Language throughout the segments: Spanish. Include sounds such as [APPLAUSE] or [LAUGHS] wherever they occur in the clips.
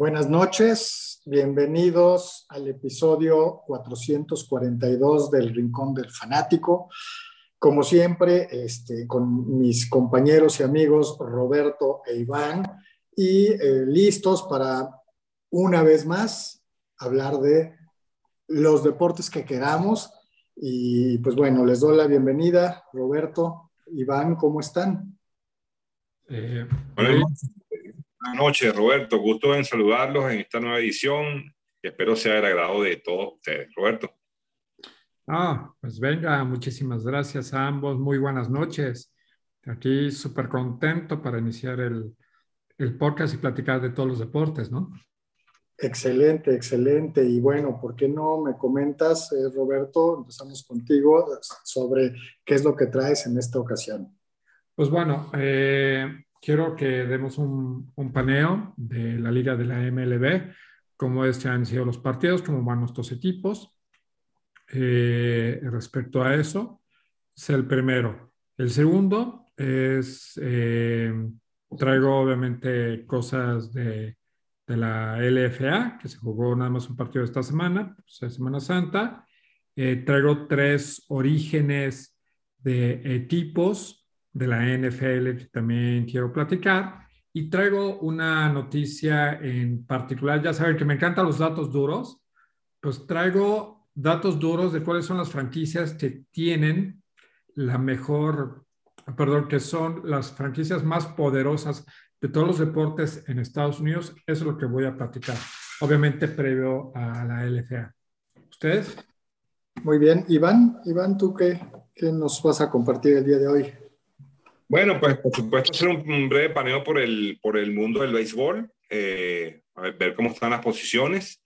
Buenas noches, bienvenidos al episodio 442 del Rincón del Fanático. Como siempre, este, con mis compañeros y amigos Roberto e Iván, y eh, listos para una vez más hablar de los deportes que queramos. Y pues bueno, les doy la bienvenida, Roberto, Iván, ¿cómo están? Eh, Buenas noches, Roberto. Gusto en saludarlos en esta nueva edición. Espero sea del agrado de todos ustedes. Roberto. Ah, pues venga, muchísimas gracias a ambos. Muy buenas noches. Aquí súper contento para iniciar el, el podcast y platicar de todos los deportes, ¿no? Excelente, excelente. Y bueno, ¿por qué no me comentas, eh, Roberto? Empezamos contigo sobre qué es lo que traes en esta ocasión. Pues bueno, eh, quiero que demos un, paneo de la liga de la MLB, cómo han sido los partidos, cómo van nuestros equipos. Eh, respecto a eso, es el primero. El segundo es, eh, traigo obviamente cosas de, de, la LFA, que se jugó nada más un partido esta semana, pues, Semana Santa. Eh, traigo tres orígenes de equipos de la NFL que también quiero platicar. Y traigo una noticia en particular. Ya saben que me encantan los datos duros. Pues traigo datos duros de cuáles son las franquicias que tienen la mejor, perdón, que son las franquicias más poderosas de todos los deportes en Estados Unidos. Eso es lo que voy a platicar. Obviamente previo a la LFA. ¿Ustedes? Muy bien. Iván, Iván, ¿tú qué, qué nos vas a compartir el día de hoy? Bueno, pues por supuesto hacer un, breve paneo por el, por el mundo del béisbol, eh, ver, cómo están las posiciones,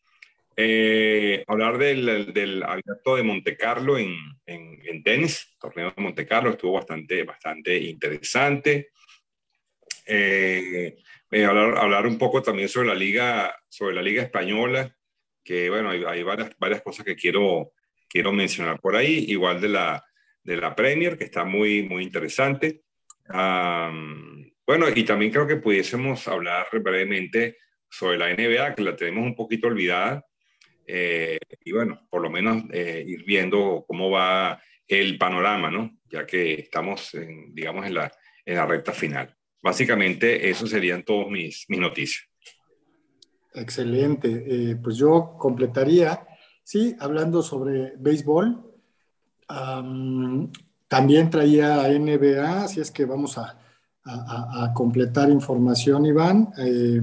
eh, hablar del, del, abierto de Monte Carlo en, en, en, tenis, torneo de Monte Carlo, estuvo bastante, bastante interesante. Eh, hablar, hablar un poco también sobre la liga, sobre la liga española, que bueno, hay, hay varias, varias cosas que quiero, quiero mencionar por ahí, igual de la, de la Premier, que está muy, muy interesante bueno, y también creo que pudiésemos hablar brevemente sobre la NBA, que la tenemos un poquito olvidada. Eh, y bueno, por lo menos eh, ir viendo cómo va el panorama, ¿no? Ya que estamos, en, digamos, en la, en la recta final. Básicamente, eso serían todos mis, mis noticias. Excelente. Eh, pues yo completaría, sí, hablando sobre béisbol. También traía NBA, así es que vamos a, completar información, Iván. Eh,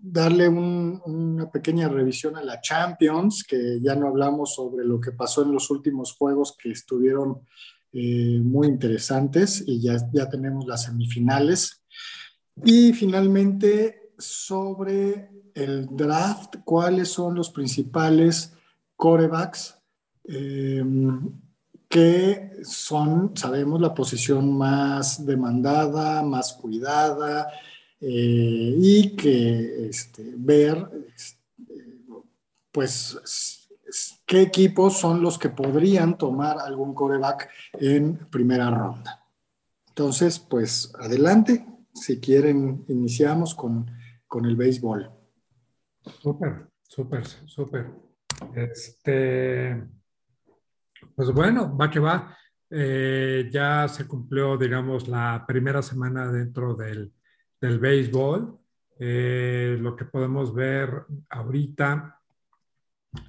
darle una pequeña revisión a la Champions, que ya no hablamos sobre lo que pasó en los últimos juegos que estuvieron eh, muy interesantes y ya, ya tenemos las semifinales. Y finalmente, sobre el draft, cuáles son los principales corebacks eh, que son, sabemos, la posición más demandada, más cuidada, eh, y que este, ver, este, pues, qué equipos son los que podrían tomar algún coreback en primera ronda. Entonces, pues, adelante. Si quieren, iniciamos con, con el béisbol. Súper, súper, súper. Este, pues bueno, va que va. Eh, ya se cumplió, digamos, la primera semana dentro del, del béisbol. Eh, lo que podemos ver ahorita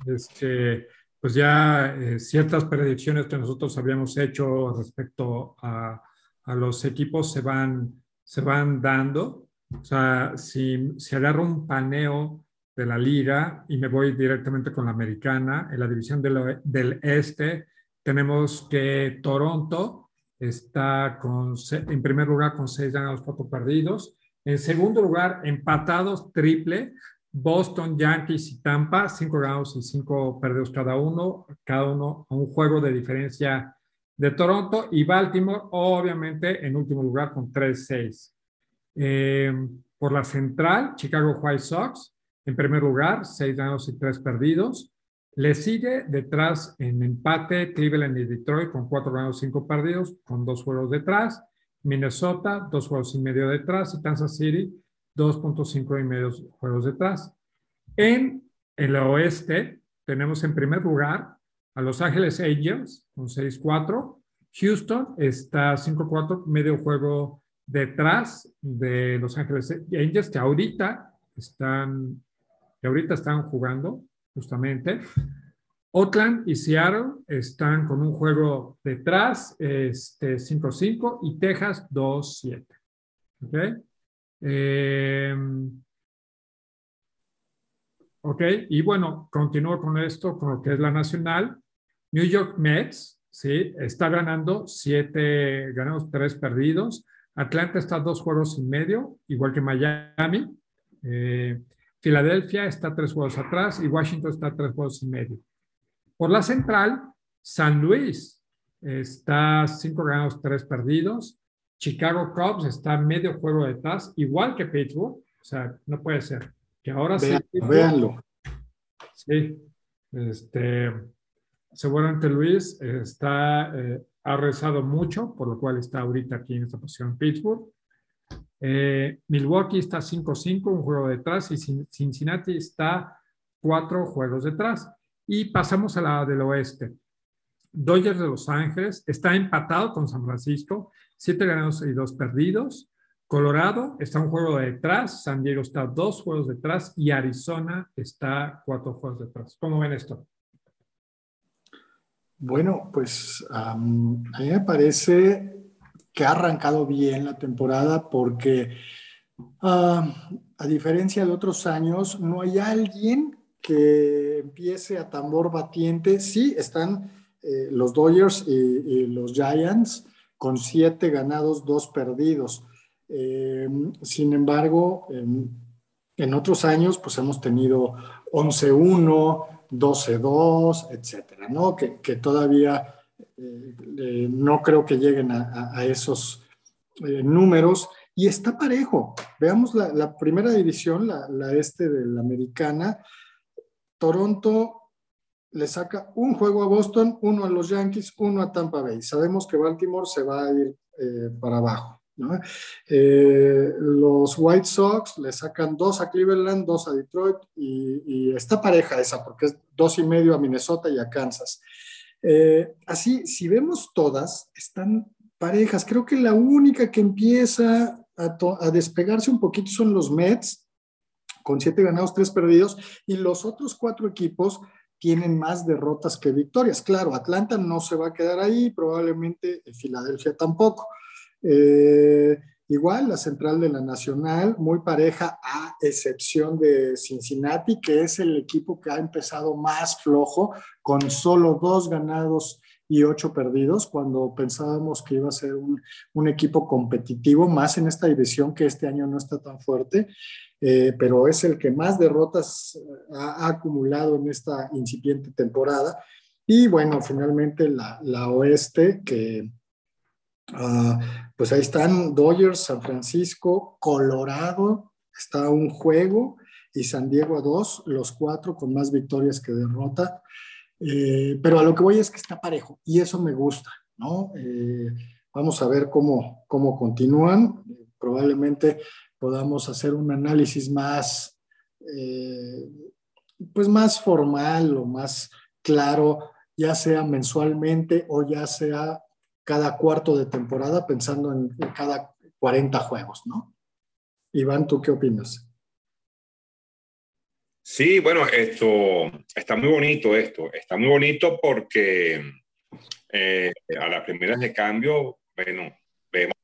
es que, pues ya eh, ciertas predicciones que nosotros habíamos hecho respecto a, a, los equipos se van, se van dando. O sea, si, si agarro un paneo de la liga y me voy directamente con la americana. En la división del, del este tenemos que Toronto está con, en primer lugar con seis ganados, cuatro perdidos. En segundo lugar, empatados triple, Boston, Yankees y Tampa, cinco ganados y cinco perdidos cada uno, cada uno a un juego de diferencia de Toronto y Baltimore, obviamente en último lugar con 3-6. Eh, por la central, Chicago White Sox, en primer lugar, seis ganados y tres perdidos. Le sigue detrás en empate Cleveland y Detroit con cuatro ganados, cinco perdidos, con dos juegos detrás. Minnesota, dos juegos y medio detrás. Y Kansas City, 2.5 y medio juegos detrás. En el oeste tenemos en primer lugar a Los Ángeles Angels con 6-4. Houston está 5-4, medio juego detrás de Los Ángeles Angels, que ahorita están, que ahorita están jugando justamente. Oakland y Seattle están con un juego detrás, este 5-5, y Texas 2-7. ¿Ok? Eh, ok, y bueno, continúo con esto, con lo que es la nacional. New York Mets, ¿sí? Está ganando 7 ganados, 3 perdidos. Atlanta está dos juegos y medio, igual que Miami. Eh, Filadelfia está tres juegos atrás y Washington está tres juegos y medio. Por la central, San Luis está cinco ganados, tres perdidos. Chicago Cubs está medio juego detrás, igual que Pittsburgh. O sea, no puede ser. Que ahora sí. Véanlo. Sí. Este, seguramente Luis está, eh, ha rezado mucho, por lo cual está ahorita aquí en esta posición Pittsburgh. Eh, Milwaukee está 5-5, un juego detrás, y Cincinnati está cuatro juegos detrás. Y pasamos a la del oeste. Dodgers de Los Ángeles está empatado con San Francisco, siete ganados y dos perdidos. Colorado está un juego detrás, San Diego está dos juegos detrás y Arizona está cuatro juegos detrás. ¿Cómo ven esto? Bueno, pues a mí me parece que ha arrancado bien la temporada porque ah, a diferencia de otros años, no hay alguien que empiece a tambor batiente. Sí, están eh, los Dodgers y, los Giants con siete ganados, dos perdidos. Eh, sin embargo, en, otros años, pues hemos tenido 11-1, 12-2, etcétera, ¿no? Que, todavía eh, no creo que lleguen a, esos números. Y está parejo. Veamos la, primera división, la, este de la americana. Toronto le saca un juego a Boston, uno a los Yankees, uno a Tampa Bay. Sabemos que Baltimore se va a ir eh, para abajo. Eh, los White Sox le sacan dos a Cleveland, dos a Detroit y, está pareja esa porque es dos y medio a Minnesota y a Kansas. Eh, así, si vemos todas, están parejas. Creo que la única que empieza a, despegarse un poquito son los Mets, con siete ganados, tres perdidos, y los otros cuatro equipos tienen más derrotas que victorias. Claro, Atlanta no se va a quedar ahí, probablemente Filadelfia tampoco. Eh, igual, la central de la Nacional, muy pareja, a excepción de Cincinnati, que es el equipo que ha empezado más flojo, con solo dos ganados y ocho perdidos, cuando pensábamos que iba a ser un, equipo competitivo, más en esta división que este año no está tan fuerte. Eh, pero es el que más derrotas eh, ha, acumulado en esta incipiente temporada. Y bueno, finalmente la oeste, que ah, pues ahí están Dodgers, San Francisco, Colorado, está un juego, y San Diego a dos, los cuatro con más victorias que derrota. Eh, pero a lo que voy es que está parejo y eso me gusta, ¿no? vamos a ver cómo, cómo continúan. probablemente podamos hacer un análisis más, eh, pues más formal o más claro, ya sea mensualmente o ya sea cada cuarto de temporada, pensando en, cada 40 juegos, ¿no? Iván, ¿tú qué opinas? Sí, bueno, esto está muy bonito esto, está muy bonito porque eh, a las primeras de cambio, bueno, vemos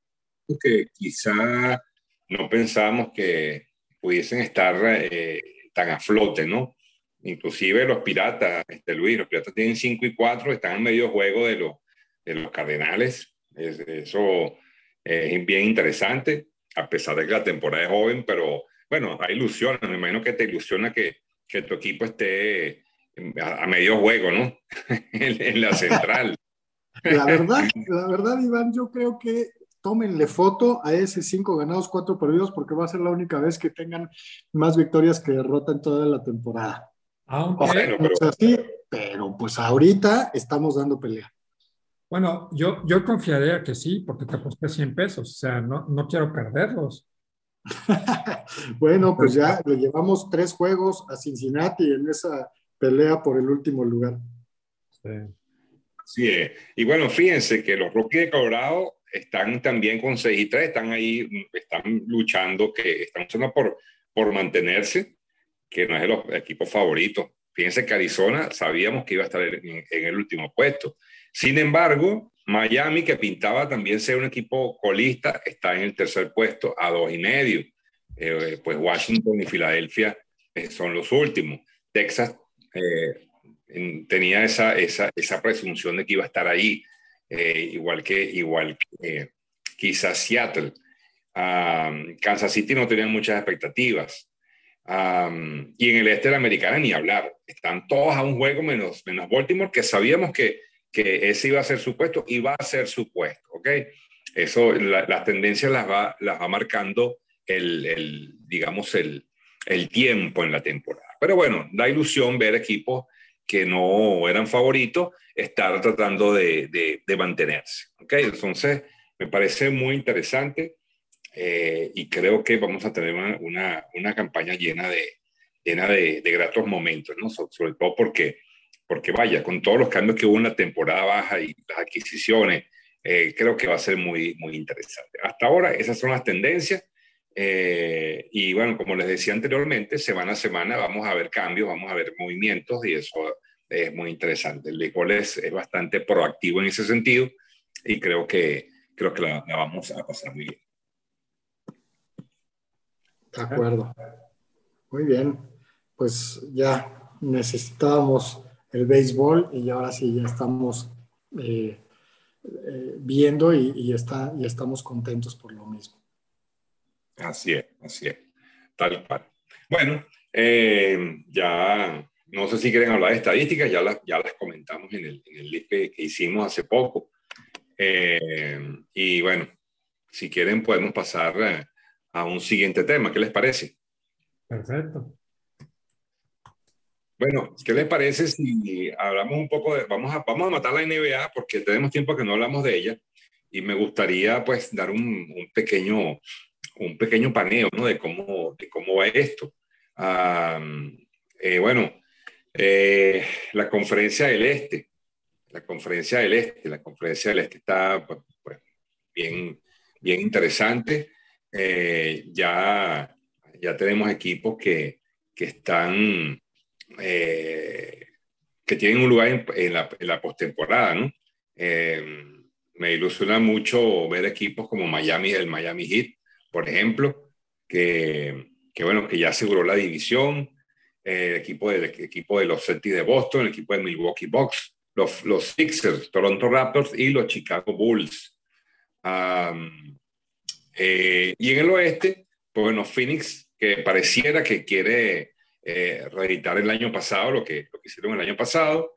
que quizá no pensábamos que pudiesen estar eh, tan a flote, ¿no? Inclusive los piratas, este Luis, los piratas tienen 5 y 4, están en medio juego de, los de los cardenales. eso es bien interesante, a pesar de que la temporada es joven, pero bueno, hay ilusiones. Me imagino que te ilusiona que, que tu equipo esté a, medio juego, ¿no? [LAUGHS] en, la central. La verdad, la verdad, Iván, yo creo que tómenle foto a ese cinco ganados, cuatro perdidos, porque va a ser la única vez que tengan más victorias que derrota en toda la temporada. Aunque pero... así, pero pues ahorita estamos dando pelea. Bueno, yo, yo confiaría que sí, porque te aposté 100 pesos, o sea, no, no quiero perderlos. [LAUGHS] bueno, pues ya le llevamos tres juegos a Cincinnati en esa pelea por el último lugar. Sí. Sí, y bueno, fíjense que los Rockies de Colorado están también con 6 y 3, están ahí, están luchando, que están luchando por, por mantenerse, que no es de los equipos favoritos. Fíjense que Arizona sabíamos que iba a estar en, el último puesto. Sin embargo, Miami, que pintaba también ser un equipo colista, está en el tercer puesto a dos y medio. Eh, pues Washington y Filadelfia eh, son los últimos. Texas eh, tenía esa, esa, esa, presunción de que iba a estar ahí, igual que, igual que quizás Seattle. Kansas City no tenía muchas expectativas. y en el este de la americana ni hablar. Están todos a un juego menos, menos Baltimore, que sabíamos que, que ese iba a ser su puesto y va a ser su puesto. ¿ok? Eso, las tendencias las va, las va marcando el, el digamos, el, el tiempo en la temporada. Pero bueno, da ilusión ver equipos que no eran favoritos estar tratando de, de, mantenerse. ¿ok? Entonces, me parece muy interesante eh, y creo que vamos a tener una, una, campaña llena de, llena de, de, gratos momentos, ¿no? sobre todo porque, porque, vaya, con todos los cambios que hubo en la temporada baja y las adquisiciones, eh, creo que va a ser muy, muy interesante. Hasta ahora, esas son las tendencias. Eh, y bueno, como les decía anteriormente, semana a semana vamos a ver cambios, vamos a ver movimientos y eso es muy interesante. El béisbol es, es bastante proactivo en ese sentido y creo que, creo que la, vamos a pasar muy bien. De acuerdo. Muy bien. Pues ya necesitábamos el béisbol y ahora sí ya estamos eh, eh, viendo y, y, está, y estamos contentos por lo mismo. Así es, así es, tal cual. Bueno, eh, ya no sé si quieren hablar de estadísticas, ya las, ya las comentamos en el, en el list que, hicimos hace poco. Eh, y bueno, si quieren podemos pasar a, a un siguiente tema. ¿Qué les parece? Perfecto. Bueno, ¿qué les parece si hablamos un poco de, vamos a, vamos a matar la NBA porque tenemos tiempo que no hablamos de ella y me gustaría pues dar un, un pequeño un pequeño paneo ¿no? de, cómo, de cómo va esto. Eh, bueno, eh, la conferencia del Este, la conferencia del Este, la conferencia del Este está pues, pues bien, bien interesante. Eh, ya, ya tenemos equipos que, que están, que tienen un lugar en, la, la postemporada, ¿no? me ilusiona mucho ver equipos como Miami, el Miami Heat, por ejemplo, que, que bueno, que ya aseguró la división, eh, el equipo equipo de los Celtics de Boston, el equipo de Milwaukee Bucks, los, los Sixers, Toronto Raptors y los Chicago Bulls. Eh, y en el oeste, pues bueno, Phoenix, que pareciera que quiere eh, reeditar el año pasado lo que, lo que hicieron el año pasado,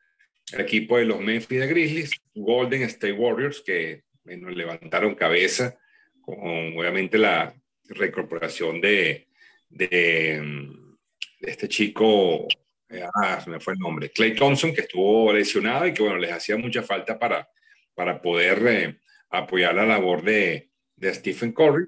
el equipo de los Memphis Grizzlies, Golden State Warriors, que bueno, levantaron cabeza con obviamente la reincorporación de, de, este chico, eh, ah, me fue el nombre, Clay Thompson, que estuvo lesionado y que bueno, les hacía mucha falta para, para poder eh, apoyar la labor de, de Stephen Curry.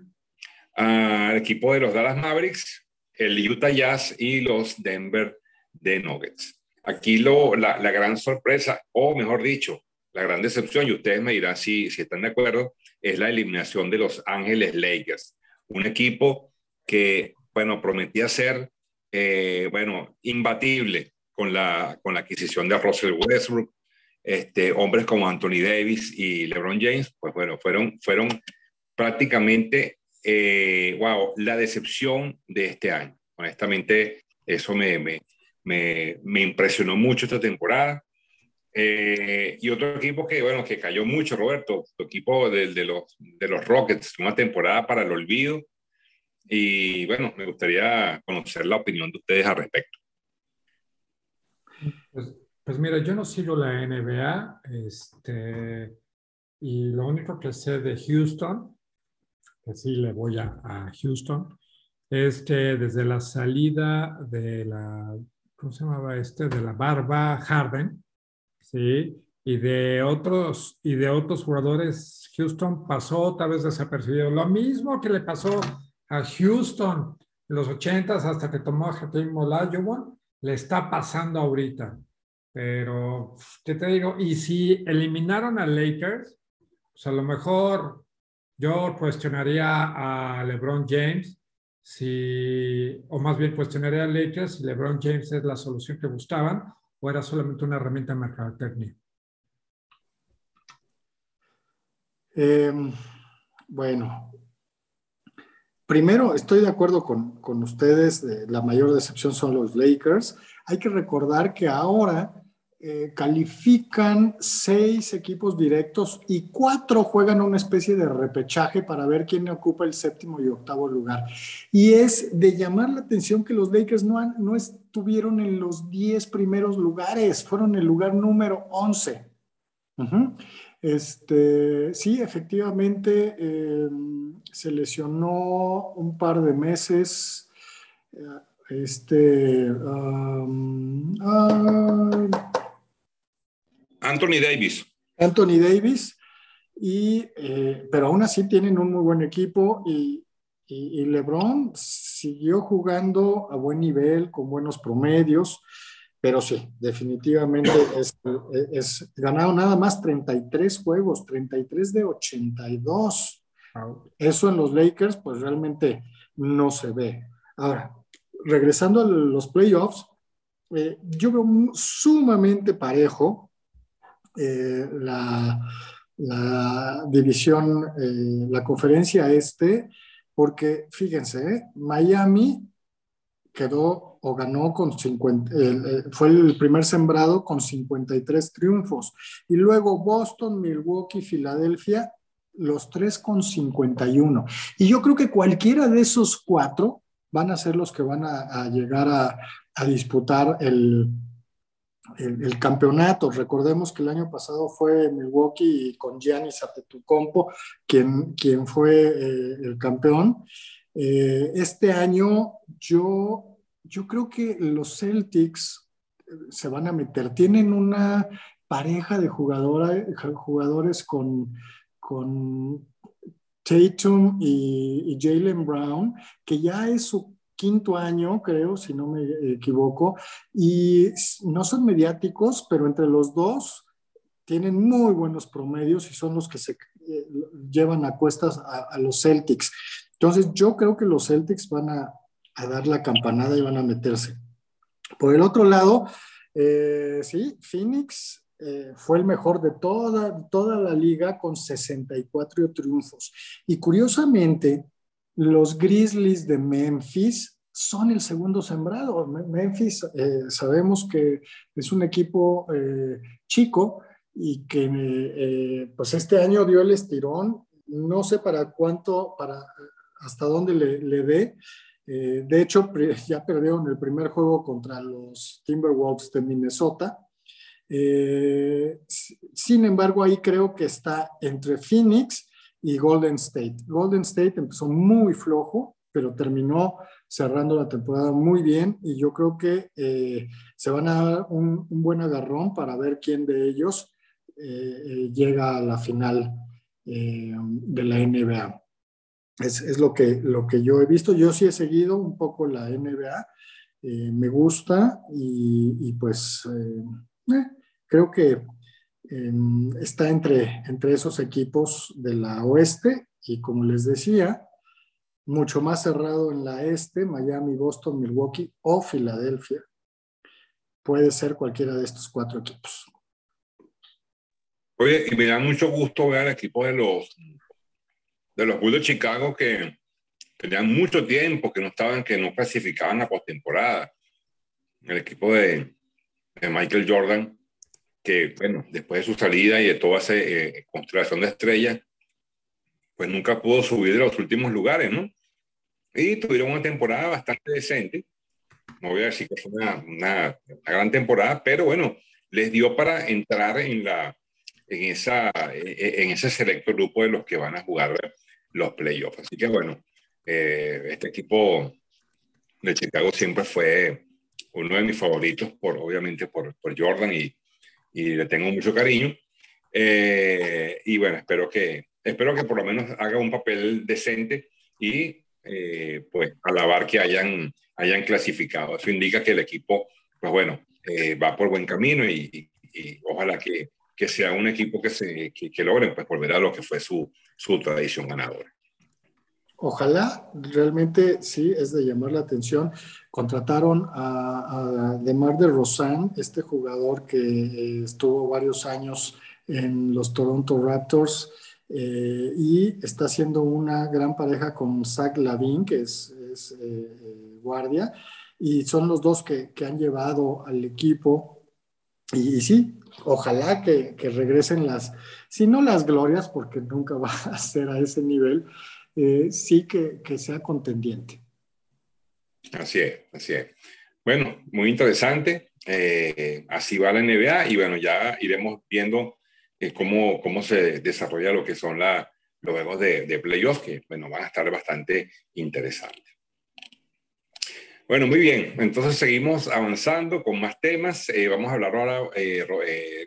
al equipo de los Dallas Mavericks, el Utah Jazz y los Denver de Nuggets. Aquí lo, la, la, gran sorpresa, o mejor dicho, la gran decepción, y ustedes me dirán si, si están de acuerdo, es la eliminación de Los Ángeles Lakers, un equipo que, bueno, prometía ser, eh, bueno, imbatible con la, con la adquisición de Russell Westbrook, este, hombres como Anthony Davis y LeBron James, pues bueno, fueron, fueron prácticamente, eh, wow, la decepción de este año. Honestamente, eso me, me, me, me impresionó mucho esta temporada. Eh, y otro equipo que, bueno, que cayó mucho, Roberto, tu equipo de, de, los, de los Rockets, una temporada para el olvido. Y bueno, me gustaría conocer la opinión de ustedes al respecto. Pues, pues mira, yo no sigo la NBA, este, y lo único que sé de Houston, que sí le voy a, Houston, es que desde la salida de la, ¿cómo se llamaba este? De la barba Harden, ¿sí? Y de otros, y de otros jugadores, Houston pasó otra vez desapercibido. Lo mismo que le pasó a Houston en los 80 hasta que tomó a Hakeem Olajuwon, le está pasando ahorita. Pero, ¿qué te digo? Y si eliminaron a Lakers, pues a lo mejor yo cuestionaría a LeBron James, si, o más bien cuestionaría a Lakers si LeBron James es la solución que buscaban o era solamente una herramienta de mercadotecnia. Eh, bueno, primero estoy de acuerdo con, con ustedes, la mayor decepción son los Lakers. Hay que recordar que ahora eh, califican seis equipos directos y cuatro juegan una especie de repechaje para ver quién ocupa el séptimo y octavo lugar. Y es de llamar la atención que los Lakers no, no estuvieron en los diez primeros lugares, fueron el lugar número once. Este, sí, efectivamente, em, se lesionó un par de meses. Este, Anthony Davis. Anthony Davis, y, eh, pero aún así tienen un muy buen equipo y, y, LeBron siguió jugando a buen nivel, con buenos promedios, pero sí, definitivamente [COUGHS] es, es, ganado nada más 33 juegos, 33 de 82. Eso en los Lakers, pues realmente no se ve. Ahora, regresando a los playoffs, eh, yo veo sumamente parejo eh, la, división, eh, la conferencia este, porque fíjense, ¿eh? Miami quedó o ganó con 50, fue el primer sembrado con 53 triunfos. Y luego Boston, Milwaukee, Filadelfia, los tres con 51. Y yo creo que cualquiera de esos cuatro van a ser los que van a, llegar a disputar el, el, campeonato. Recordemos que el año pasado fue Milwaukee con Giannis Antetokounmpo quien, quien fue eh, el campeón. Eh, este año yo, yo creo que los Celtics eh, se van a meter. Tienen una pareja de jugadores con, con Tatum y, y Jalen Brown, que ya es su quinto año, creo, si no me equivoco, y no son mediáticos, pero entre los dos tienen muy buenos promedios y son los que se eh, llevan a cuestas a, los Celtics. Entonces, yo creo que los Celtics van a, dar la campanada y van a meterse. Por el otro lado, eh, sí, Phoenix eh, fue el mejor de toda, toda la liga con 64 triunfos. Y curiosamente, los Grizzlies de Memphis son el segundo sembrado. Memphis eh, sabemos que es un equipo eh, chico y que eh, pues este año dio el estirón. No sé para cuánto, para hasta dónde le, dé. de hecho, [LAUGHS] ya perdieron el primer juego contra los Timberwolves de Minnesota. sin embargo, ahí creo que está entre Phoenix y Golden State. Golden State empezó muy flojo, pero terminó cerrando la temporada muy bien y yo creo que eh, se van a dar un, buen agarrón para ver quién de ellos eh, eh, llega a la final de la NBA. Es, es, lo, que, lo que yo he visto. Yo sí he seguido un poco la NBA, me gusta y, y pues creo que está entre, entre esos equipos de la oeste y como les decía, mucho más cerrado en la este, Miami, Boston, Milwaukee o Filadelfia. Puede ser cualquiera de estos cuatro equipos. Oye, y me da mucho gusto ver al equipo de los de los Bulls de Chicago que tenían mucho tiempo que no estaban, que no clasificaban la postemporada. El equipo de, de Michael Jordan que, bueno, después de su salida y de toda esa eh, constelación de estrellas, pues nunca pudo subir de los últimos lugares, ¿no? Y tuvieron una temporada bastante decente. No voy a decir que fue una, una, gran temporada, pero bueno, les dio para entrar en, la, en, esa, en ese selecto grupo de los que van a jugar los playoffs. Así que bueno, eh, este equipo de Chicago siempre fue uno de mis favoritos, por, obviamente por, por Jordan y, y le tengo mucho cariño. Eh, y bueno, espero que, espero que por lo menos haga un papel decente y eh, pues alabar que hayan, hayan clasificado. Eso indica que el equipo, pues bueno, eh, va por buen camino y, ojalá que, que, sea un equipo que, se, que, que pues volver a lo que fue su, su tradición ganadora. Ojalá, realmente sí, es de llamar la atención. Contrataron a, Demar de Rosan, este jugador que eh, estuvo varios años en los Toronto Raptors eh, y está haciendo una gran pareja con Zach Lavin, que es, eh, guardia, y son los dos que, han llevado al equipo. Y, sí, ojalá que, regresen las, si no las glorias, porque nunca [LAUGHS] va a ser a ese nivel, eh, sí que, que, sea contendiente. Así es, así es. Bueno, muy interesante. Eh, así va la NBA y bueno, ya iremos viendo eh, cómo, cómo se desarrolla lo que son la, los juegos de, de playoffs, que bueno, van a estar bastante interesantes. Bueno, muy bien. Entonces seguimos avanzando con más temas. vamos a hablar ahora,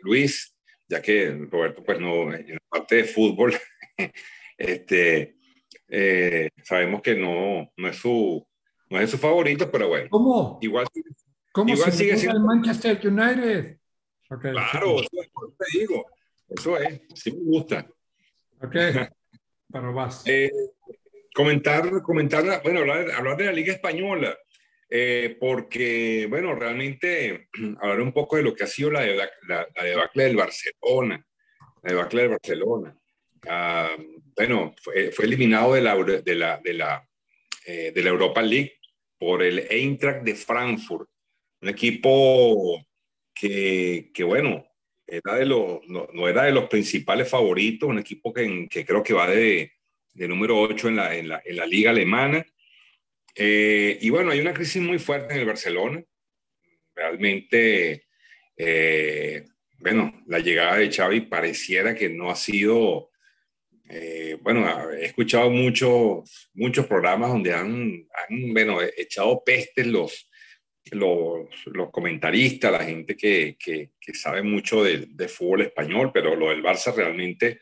Luis, ya que Roberto, pues no, en la parte de fútbol, [LAUGHS] este, eh, sabemos que no, no, es su, no es su favorito, pero bueno. ¿Cómo? Igual, ¿Cómo igual sigue siendo. el Manchester United? claro, eso es, te digo. Eso es, sí me gusta. Ok, [LAUGHS] pero vas. Eh, comentar, comentar, bueno, hablar, hablar, de la Liga Española, eh, porque, bueno, realmente [CLEARS THROAT] hablar un poco de lo que ha sido la, la, la debacle del Barcelona, la debacle del Barcelona. Ah, bueno, fue, eliminado de la, de la, de la, eh, de la Europa League por el Eintracht de Frankfurt, un equipo que, que bueno, era de los, no, era de los principales favoritos, un equipo que, que creo que va de, de número 8 en la, en la, en la liga alemana. Eh, y bueno, hay una crisis muy fuerte en el Barcelona. Realmente, eh, bueno, la llegada de Xavi pareciera que no ha sido eh, bueno, he escuchado muchos, muchos programas donde han, han bueno, echado pestes los, los, los, comentaristas, la gente que, que, sabe mucho de, de, fútbol español, pero lo del Barça realmente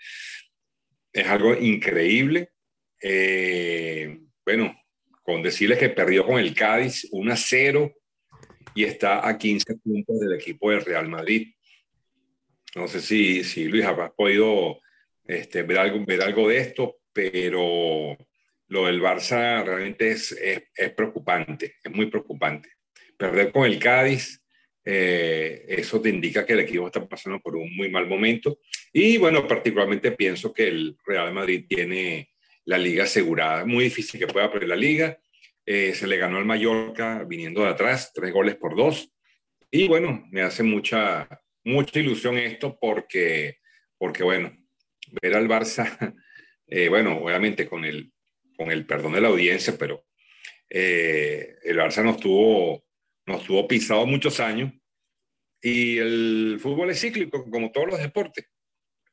es algo increíble. Eh, bueno, con decirles que perdió con el Cádiz 1 a 0 y está a 15 puntos del equipo del Real Madrid. No sé si, si Luis, has podido este, ver, algo, ver algo de esto, pero lo del Barça realmente es, es, preocupante, es muy preocupante. Perder con el Cádiz, eh, eso te indica que el equipo está pasando por un muy mal momento. Y bueno, particularmente pienso que el Real Madrid tiene la liga asegurada. Muy difícil que pueda perder la liga. Eh, se le ganó al Mallorca viniendo de atrás, tres goles por dos. Y bueno, me hace mucha, mucha ilusión esto porque, porque bueno, ver al Barça, [LAUGHS] eh, bueno, obviamente con el, con el perdón de la audiencia, pero eh, el Barça nos tuvo, nos tuvo pisado muchos años y el fútbol es cíclico, como todos los deportes.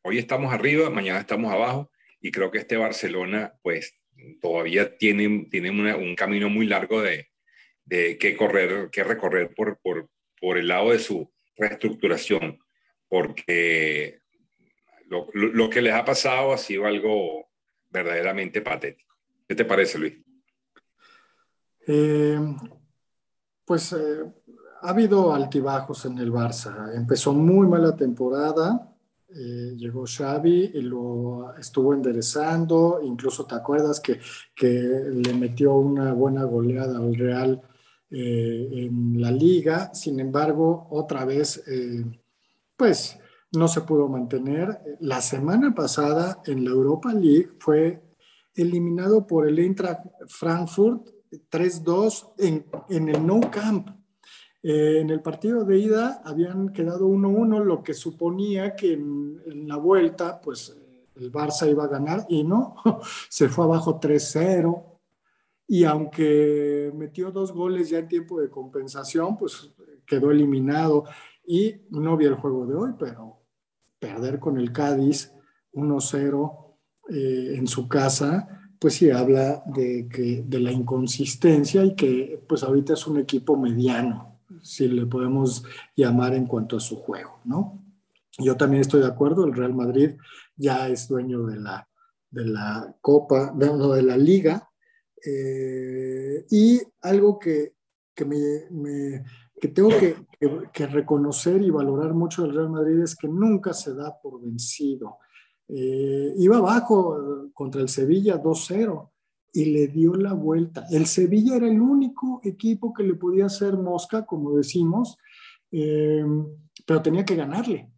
Hoy estamos arriba, mañana estamos abajo y creo que este Barcelona, pues, todavía tiene, tiene un camino muy largo de, de que correr, que recorrer por, por, por el lado de su reestructuración, porque lo, que les ha pasado ha sido algo verdaderamente patético. ¿Qué te parece, Luis? Eh, pues eh, ha habido altibajos en el Barça. Empezó muy mala temporada, eh, llegó Xavi y lo estuvo enderezando, incluso te acuerdas que, que le metió una buena goleada al Real en la liga, sin embargo, otra vez, pues no se pudo mantener. La semana pasada en la Europa League fue eliminado por el Eintracht Frankfurt 3-2 en, en, el No Camp. Eh, en el partido de ida habían quedado 1-1, lo que suponía que en, en, la vuelta, pues el Barça iba a ganar y no, [LAUGHS] se fue abajo 3-0. Y aunque metió dos goles ya en tiempo de compensación, pues quedó eliminado. Y no vi el juego de hoy, pero perder con el Cádiz 1-0 eh, en su casa, pues sí habla de, que, de la inconsistencia y que pues ahorita es un equipo mediano, si le podemos llamar en cuanto a su juego, ¿no? Yo también estoy de acuerdo, el Real Madrid ya es dueño de la, de la Copa, de, de la Liga, Eh, y algo que, que, me, que tengo que, reconocer y valorar mucho del Real Madrid es que nunca se da por vencido. Eh, iba abajo contra el Sevilla 2-0 y le dio la vuelta. El Sevilla era el único equipo que le podía hacer mosca, como decimos, eh, pero tenía que ganarle.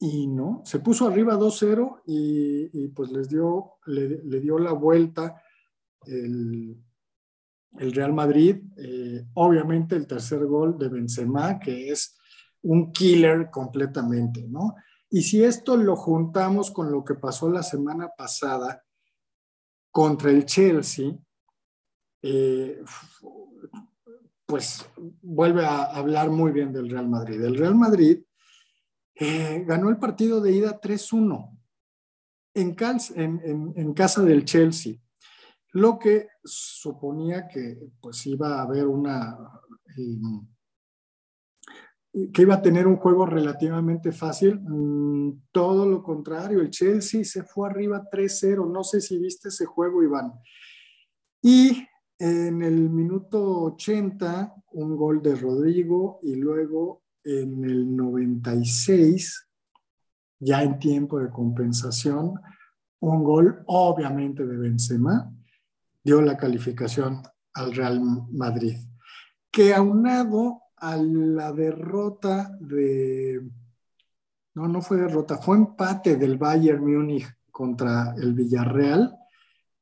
Y no, se puso arriba 2-0 y, pues les dio, le, dio la vuelta el, Real Madrid. Eh, obviamente el tercer gol de Benzema, que es un killer completamente, ¿no? Y si esto lo juntamos con lo que pasó la semana pasada contra el Chelsea, eh, pues vuelve a hablar muy bien del Real Madrid. El Real Madrid eh, ganó el partido de ida 3-1 en, en, casa del Chelsea, lo que suponía que pues iba a haber una... Em, que iba a tener un juego relativamente fácil. Mm, todo lo contrario, el Chelsea se fue arriba 3-0. No sé si viste ese juego, Iván. Y en el minuto 80, un gol de Rodrigo y luego en el 96, ya en tiempo de compensación, un gol obviamente de Benzema, dio la calificación al Real Madrid, que aunado a la derrota de, no, no fue derrota, fue empate del Bayern Múnich contra el Villarreal,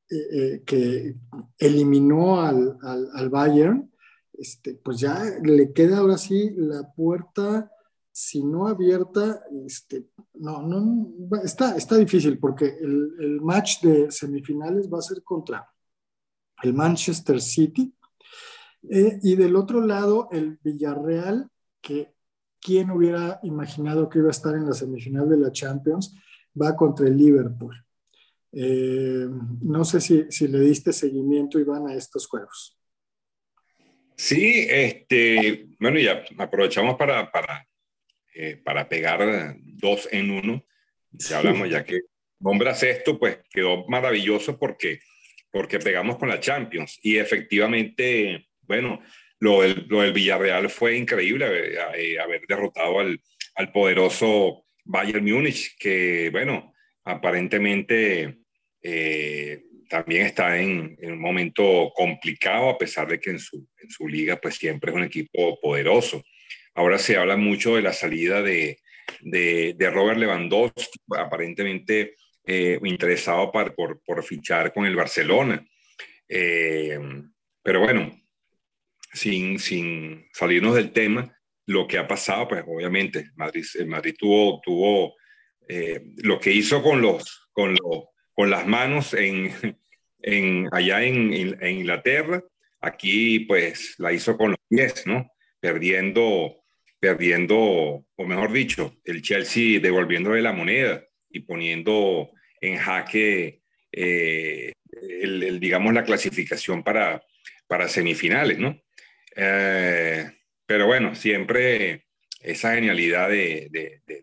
eh, eh, que eliminó al, al, al Bayern, este, pues ya le queda ahora sí la puerta, si no abierta, este, no, no, está, está difícil porque el, match de semifinales va a ser contra el Manchester City eh, y del otro lado el Villarreal, que quién hubiera imaginado que iba a estar en la semifinal de la Champions, va contra el Liverpool. Eh, no sé si, si le diste seguimiento, Iván, a estos juegos. Sí, este, bueno, ya aprovechamos para, para, eh, para pegar dos en uno. Ya hablamos, ya que nombras esto, pues quedó maravilloso porque, porque pegamos con la Champions. Y efectivamente, bueno, lo del, lo del Villarreal fue increíble haber, eh, haber derrotado al, al, poderoso Bayern Múnich, que, bueno, aparentemente eh, también está en, un momento complicado, a pesar de que en su, en su liga pues siempre es un equipo poderoso. Ahora se habla mucho de la salida de, de, de Robert Lewandowski, aparentemente eh, interesado por, por, fichar con el Barcelona. Eh, pero bueno, sin, sin salirnos del tema, lo que ha pasado, pues obviamente, Madrid, Madrid tuvo, tuvo eh, lo que hizo con los, con los con las manos en, en allá en, en, Inglaterra. Aquí, pues, la hizo con los pies, ¿no? Perdiendo, perdiendo, o mejor dicho, el Chelsea devolviéndole la moneda y poniendo en jaque, eh, el, digamos, la clasificación para, para semifinales, ¿no? Eh, pero bueno, siempre esa genialidad de,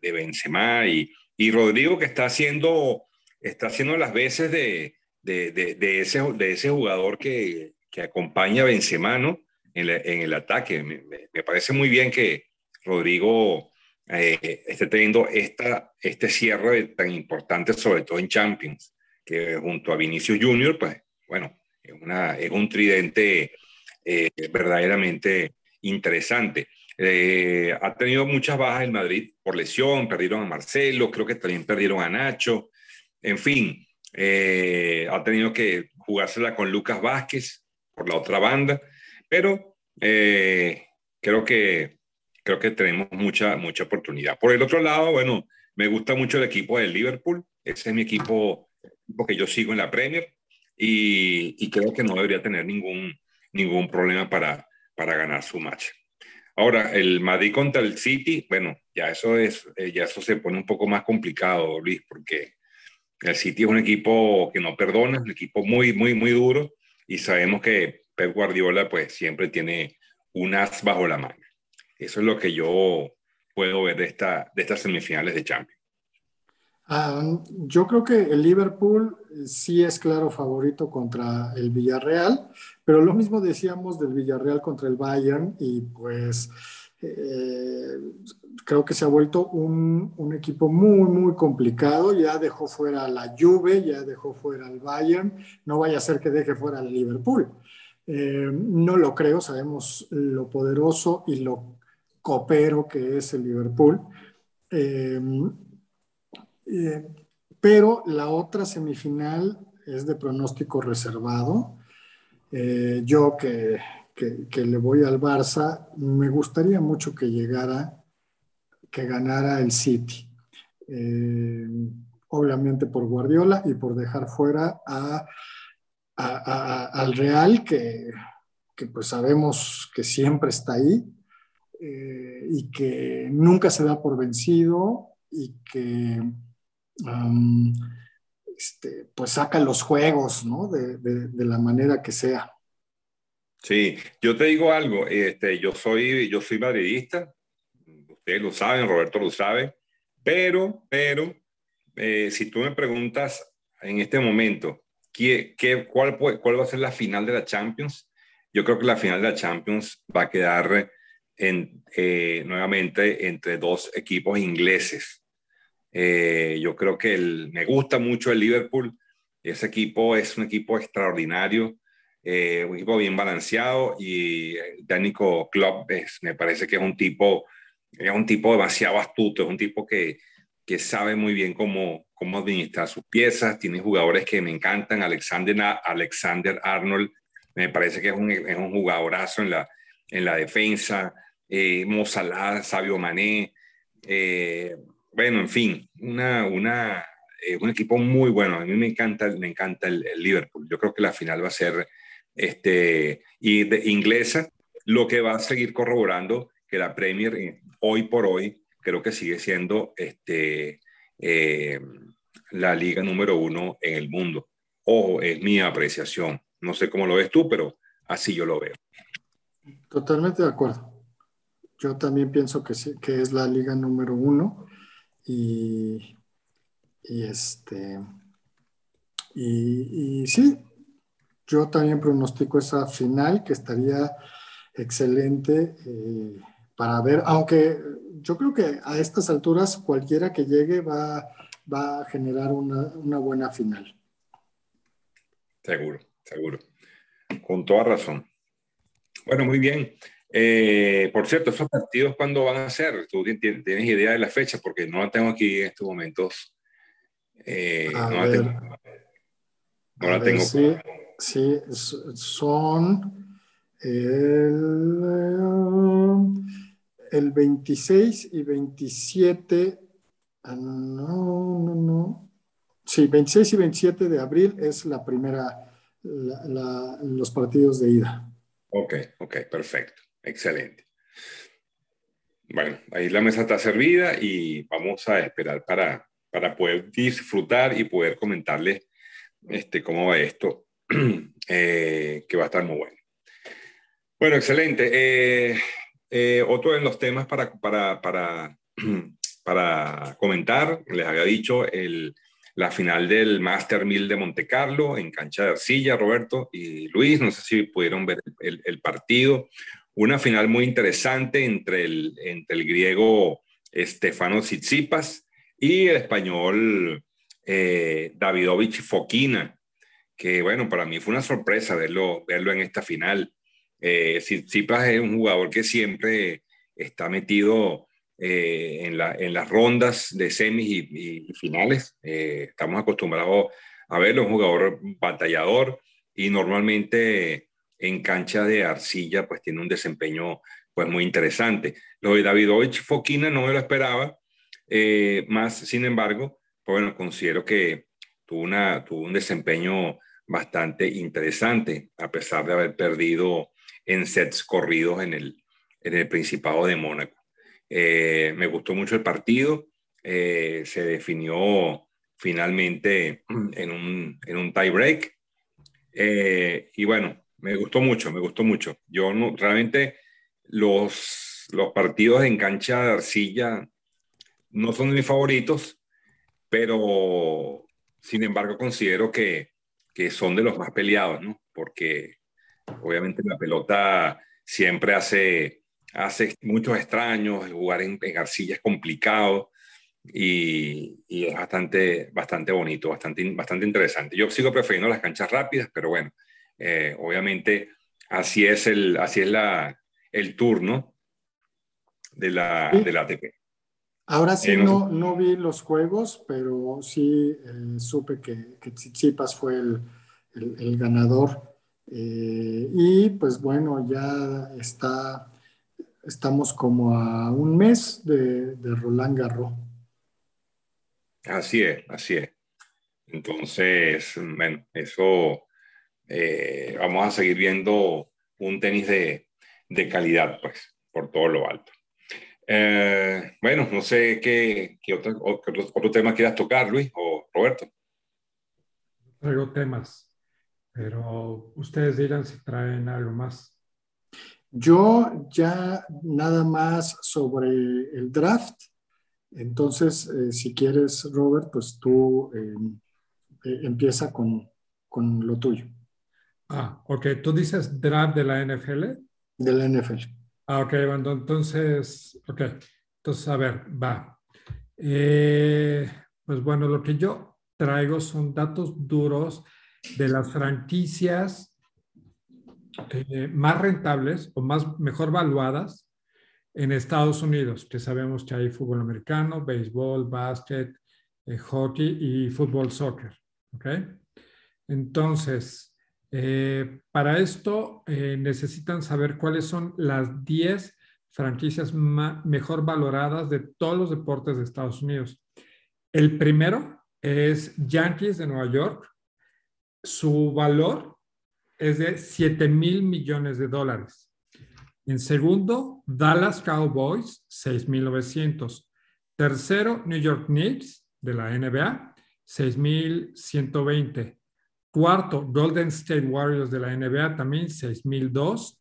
de, Benzema y, y Rodrigo que está haciendo está haciendo las veces de, ese, de ese jugador que, que acompaña a Benzema en, en, el ataque. Me, me, parece muy bien que Rodrigo eh, esté teniendo esta, este cierre tan importante, sobre todo en Champions, que junto a Vinicius Junior, pues bueno, es, una, es un tridente eh, verdaderamente interesante. Eh, ha tenido muchas bajas en Madrid por lesión, perdieron a Marcelo, creo que también perdieron a Nacho. En fin, eh, ha tenido que jugársela con Lucas Vázquez por la otra banda, pero eh, creo, que, creo que tenemos mucha, mucha oportunidad. Por el otro lado, bueno, me gusta mucho el equipo del Liverpool, ese es mi equipo, que yo sigo en la Premier y, creo que no debería tener ningún, ningún problema para, para ganar su match. Ahora, el Madrid contra el City, bueno, ya eso, es, eh, ya eso se pone un poco más complicado, Luis, porque el City es un equipo que no perdona, un equipo muy, muy, muy duro y sabemos que Pep Guardiola pues siempre tiene un as bajo la mano. Eso es lo que yo puedo ver de, esta, de estas semifinales de Champions. Ah, yo creo que el Liverpool sí es claro favorito contra el Villarreal, pero lo mismo decíamos del Villarreal contra el Bayern y pues eh, creo que se ha vuelto un, un, equipo muy, muy complicado. Ya dejó fuera la Juve, ya dejó fuera al Bayern, no vaya a ser que deje fuera al Liverpool. Eh, no lo creo, sabemos lo poderoso y lo copero que es el Liverpool. Eh, eh, pero la otra semifinal es de pronóstico reservado. Eh, yo que, que, le voy al Barça, me gustaría mucho que llegara, que ganara el City. Eh, obviamente por Guardiola y por dejar fuera al Real, que, que, pues sabemos que siempre está ahí y que nunca se da por vencido y que este, pues saca los juegos, ¿no? De, de, la manera que sea. Sí, yo te digo algo, este, yo soy, yo soy madridista, ustedes lo saben, Roberto lo sabe, pero, pero, eh, si tú me preguntas en este momento, ¿qué, qué, cuál, ¿cuál va a ser la final de la Champions? Yo creo que la final de la Champions va a quedar eh, nuevamente entre dos equipos ingleses. Eh, yo creo que me gusta mucho el Liverpool. Ese equipo es un equipo extraordinario, eh, un equipo bien balanceado y el técnico Klopp me parece que es un tipo, es un tipo demasiado astuto, es un tipo que, que sabe muy bien cómo, cómo administrar sus piezas. Tiene jugadores que me encantan. Alexander, Alexander Arnold me parece que es un, es un jugadorazo en la, en la defensa. Eh, Mo Salah, Sabio Mané. Eh, bueno, en fin, una, una, eh, un equipo muy bueno. A mí me encanta, me encanta el, Liverpool. Yo creo que la final va a ser este, y inglesa, lo que va a seguir corroborando que la Premier eh, hoy por hoy creo que sigue siendo este, eh, la liga número uno en el mundo. Ojo, es mi apreciación. No sé cómo lo ves tú, pero así yo lo veo. Totalmente de acuerdo. Yo también pienso que, sí, que es la liga número uno. Y, este, y, sí, yo también pronostico esa final que estaría excelente eh, para ver, aunque yo creo que a estas alturas cualquiera que llegue va, va a generar una, una buena final. Seguro, seguro. Con toda razón. Bueno, muy bien. Eh, por cierto, ¿esos partidos cuándo van a ser? ¿Tú tienes idea de la fecha? Porque no la tengo aquí en estos momentos. Eh, no, la tengo, no la tengo. Sí, sí, son el, el 26 y 27. Ah, no, no, no. Sí, 26 y 27 de abril es la primera, los partidos de ida. Ok, ok, perfecto. Excelente. Bueno, ahí la mesa está servida y vamos a esperar para, para poder disfrutar y poder comentarles este, cómo va esto, [CLEARS THROAT] eh, que va a estar muy bueno. Bueno, excelente. Eh, eh, otro de los temas para, para, para, [CLEARS THROAT] para comentar, les había dicho, el, la final del Master 1000 de Monte Carlo en cancha de arcilla, Roberto y Luis, no sé si pudieron ver el, partido una final muy interesante entre el, entre el griego Stefano Tsitsipas y el español eh, Davidovich Fokina, que bueno, para mí fue una sorpresa verlo, verlo en esta final. Eh, Tsitsipas es un jugador que siempre está metido eh, en, la, en, las rondas de semis y, finales. Eh, estamos acostumbrados a verlo, un jugador batallador y normalmente en cancha de arcilla, pues tiene un desempeño pues muy interesante. Lo de Davidovich Fokina no me lo esperaba, eh, más sin embargo, pues, bueno, considero que tuvo, una, tuvo un desempeño bastante interesante, a pesar de haber perdido en sets corridos en el, en el Principado de Mónaco. Eh, me gustó mucho el partido, eh, se definió finalmente en un, en un tie break. y bueno, me gustó mucho, me gustó mucho. Yo no, realmente los, los partidos en cancha de arcilla no son mis favoritos, pero sin embargo considero que, que son de los más peleados, ¿no? Porque obviamente la pelota siempre hace, hace muchos extraños, jugar en, en arcilla es complicado y, y, es bastante, bastante bonito, bastante, bastante interesante. Yo sigo prefiriendo las canchas rápidas, pero bueno, eh, obviamente así es el, así es la, el turno de la, de la ATP. Ahora sí, eh, no, no, vi los juegos, pero sí eh, supe que, que Tsitsipas fue el, el, el ganador. Eh, y pues bueno, ya está, estamos como a un mes de, de Roland Garros. Así es, así es. Entonces, bueno, eso eh, vamos a seguir viendo un tenis de, de, calidad, pues, por todo lo alto. Eh, bueno, no sé qué, qué otro, otro, otro, tema quieras tocar, Luis o Roberto. Traigo temas, pero ustedes dirán si traen algo más. Yo ya nada más sobre el draft entonces, eh, si quieres, Robert, pues tú eh, eh, empieza con, con, lo tuyo. Ah, ok. ¿Tú dices draft de la NFL? De la NFL. Ah, ok. Bueno, entonces, ok. Entonces, a ver, va. pues bueno, lo que yo traigo son datos duros de las franquicias más rentables o más mejor valuadas en Estados Unidos, que sabemos que hay fútbol americano, béisbol, básquet, eh, hockey y fútbol soccer. ¿okay? Entonces, eh, para esto eh, necesitan saber cuáles son las 10 franquicias mejor valoradas de todos los deportes de Estados Unidos. El primero es Yankees de Nueva York. Su valor es de 7 mil millones de dólares. En segundo, Dallas Cowboys, 6.900. Tercero, New York Knicks de la NBA, 6.120. Cuarto, Golden State Warriors de la NBA, también 6.002.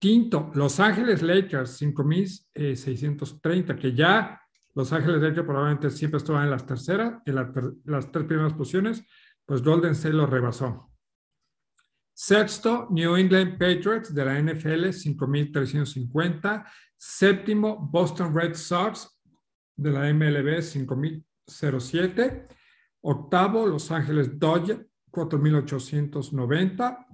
Quinto, Los Ángeles Lakers, 5.630, que ya Los Ángeles Lakers probablemente siempre estaban en las terceras, en las tres primeras posiciones, pues Golden State lo rebasó. Sexto, New England Patriots de la NFL, 5.350. Séptimo, Boston Red Sox de la MLB, 5.007. Octavo, Los Ángeles Dodgers, 4.890.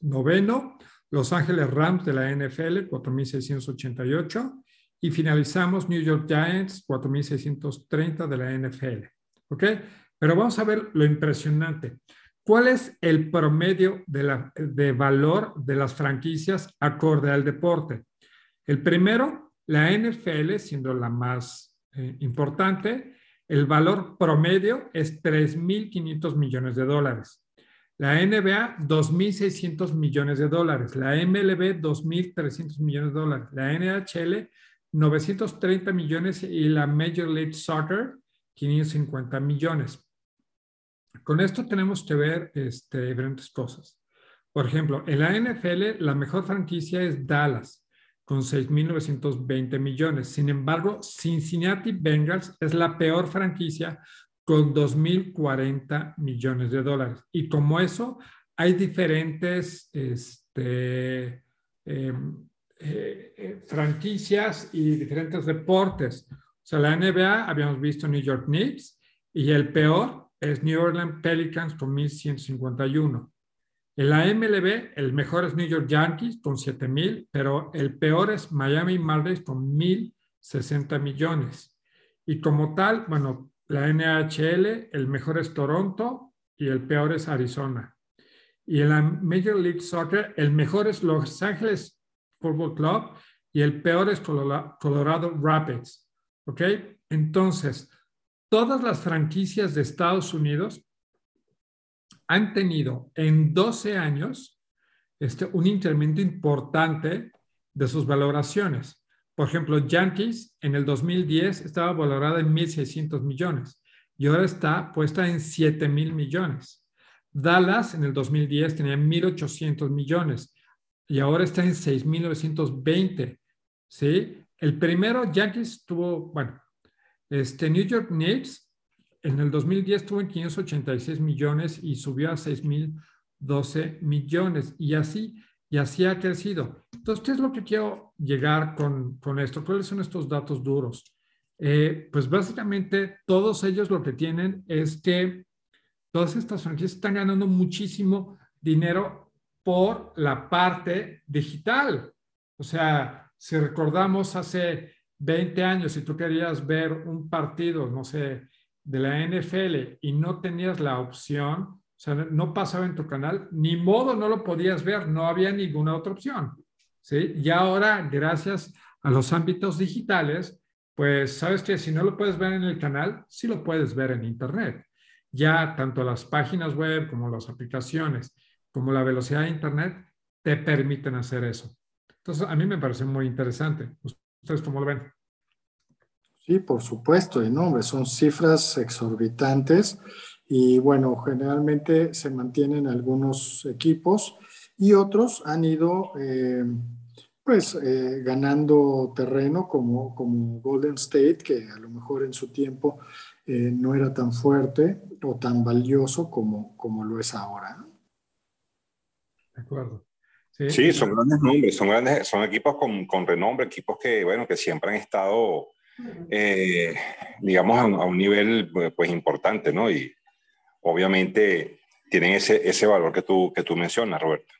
Noveno, Los Ángeles Rams de la NFL, 4.688. Y finalizamos New York Giants, 4.630 de la NFL. ¿Ok? Pero vamos a ver lo impresionante. ¿Cuál es el promedio de, valor de las franquicias acorde al deporte? El primero, la NFL, siendo la más eh, importante, el valor promedio es 3.500 millones de dólares. La NBA, 2.600 millones de dólares. La MLB, 2.300 millones de dólares. La NHL, 930 millones y la Major League Soccer, 550 millones. Con esto tenemos que ver este, diferentes cosas. Por ejemplo, en la NFL la mejor franquicia es Dallas con 6.920 millones. Sin embargo, Cincinnati Bengals es la peor franquicia con 2.040 millones de dólares. Y como eso, hay diferentes este, em, eh, eh, franquicias y diferentes deportes. O sea, la NBA habíamos visto New York Knicks y el peor es New Orleans Pelicans con 1.151. En la MLB, el mejor es New York Yankees con 7.000, pero el peor es Miami Marlins con 1.060 millones. Y como tal, bueno, la NHL, el mejor es Toronto y el peor es Arizona. Y en la Major League Soccer, el mejor es Los Ángeles Football Club y el peor es Colorado Rapids. ¿Ok? Entonces, todas las franquicias de Estados Unidos han tenido en 12 años este, un incremento importante de sus valoraciones. Por ejemplo, Yankees en el 2010 estaba valorada en 1.600 millones y ahora está puesta en 7.000 millones. Dallas en el 2010 tenía 1.800 millones y ahora está en 6.920. ¿sí? El primero, Yankees tuvo, bueno, este, New York Knicks en el 2010 estuvo en 586 millones y subió a 6.012 millones y así, y así ha crecido. Entonces, ¿qué es lo que quiero llegar con, con esto? ¿Cuáles son estos datos duros? Eh, pues básicamente todos ellos lo que tienen es que todas estas franquicias están ganando muchísimo dinero por la parte digital. O sea, si recordamos hace 20 años, si tú querías ver un partido, no sé, de la NFL y no tenías la opción, o sea, no pasaba en tu canal, ni modo no lo podías ver, no había ninguna otra opción. ¿sí? Y ahora, gracias a los ámbitos digitales, pues sabes que si no lo puedes ver en el canal, sí lo puedes ver en Internet. Ya tanto las páginas web como las aplicaciones, como la velocidad de Internet, te permiten hacer eso. Entonces, a mí me parece muy interesante. ¿Ustedes cómo lo ven? Sí, por supuesto, y no, son cifras exorbitantes y bueno, generalmente se mantienen algunos equipos y otros han ido eh, pues eh, ganando terreno como, como Golden State, que a lo mejor en su tiempo eh, no era tan fuerte o tan valioso como, como lo es ahora. De acuerdo. Sí, son grandes nombres, son, grandes, son equipos con, con, renombre, equipos que, bueno, que siempre han estado, eh, digamos, a un, nivel pues importante, ¿no? Y obviamente tienen ese, ese valor que tú, que tú mencionas, Roberto.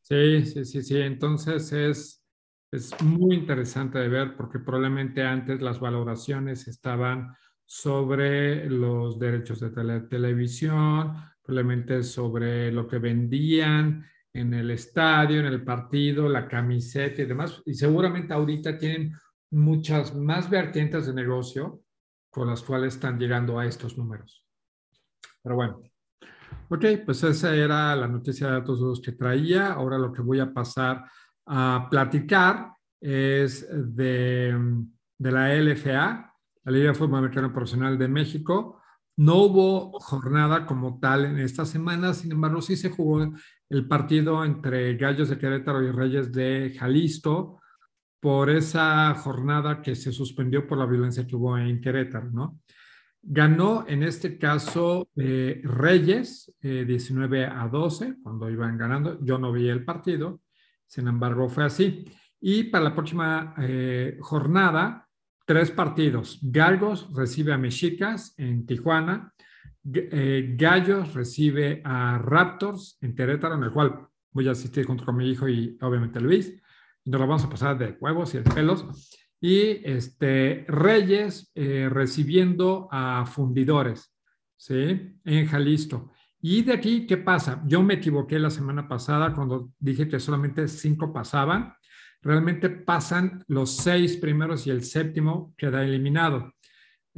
Sí, sí, sí, sí. Entonces es, es muy interesante de ver porque probablemente antes las valoraciones estaban sobre los derechos de televisión, probablemente sobre lo que vendían, en el estadio, en el partido, la camiseta y demás. Y seguramente ahorita tienen muchas más vertientes de negocio con las cuales están llegando a estos números. Pero bueno. Ok, pues esa era la noticia de datos duros que traía. Ahora lo que voy a pasar a platicar es de, de la LFA, la Liga de Fútbol Americano Profesional de México. No hubo jornada como tal en esta semana, sin embargo, sí se jugó el partido entre Gallos de Querétaro y Reyes de Jalisco por esa jornada que se suspendió por la violencia que hubo en Querétaro, ¿no? Ganó en este caso eh, Reyes 19 eh, a 12 cuando iban ganando. Yo no vi el partido, sin embargo fue así. Y para la próxima eh, jornada, tres partidos. Galgos recibe a Mexicas en Tijuana, eh, Gallos recibe a Raptors en Querétaro, en el cual voy a asistir junto con mi hijo y obviamente Luis. Y nos lo vamos a pasar de huevos y de pelos. Y este, Reyes eh, recibiendo a Fundidores, ¿sí? En Jalisco. Y de aquí, ¿qué pasa? Yo me equivoqué la semana pasada cuando dije que solamente cinco pasaban. Realmente pasan los seis primeros y el séptimo queda eliminado.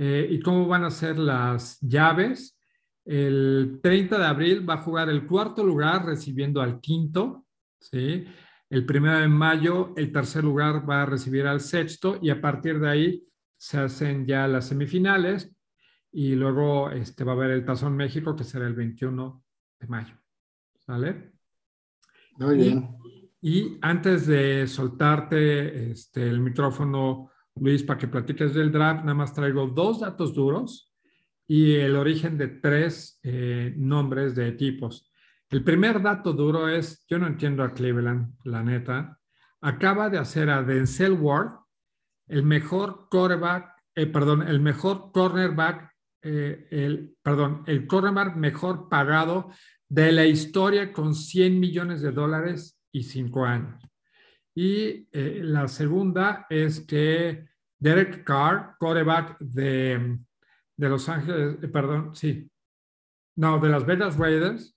Eh, ¿Y cómo van a ser las llaves? El 30 de abril va a jugar el cuarto lugar recibiendo al quinto, ¿sí? El primero de mayo, el tercer lugar va a recibir al sexto y a partir de ahí se hacen ya las semifinales y luego este, va a haber el Tazón México que será el 21 de mayo. ¿Sale? Muy bien. Y, y antes de soltarte este, el micrófono, Luis, para que platiques del draft, nada más traigo dos datos duros y el origen de tres eh, nombres de equipos. El primer dato duro es, yo no entiendo a Cleveland, la neta, acaba de hacer a Denzel Ward el mejor quarterback, eh, perdón, el mejor cornerback, eh, perdón, el cornerback mejor pagado de la historia con 100 millones de dólares y 5 años. Y la segunda es que Derek Carr, quarterback de de Los Ángeles, eh, perdón, sí, no, de las Vegas Raiders,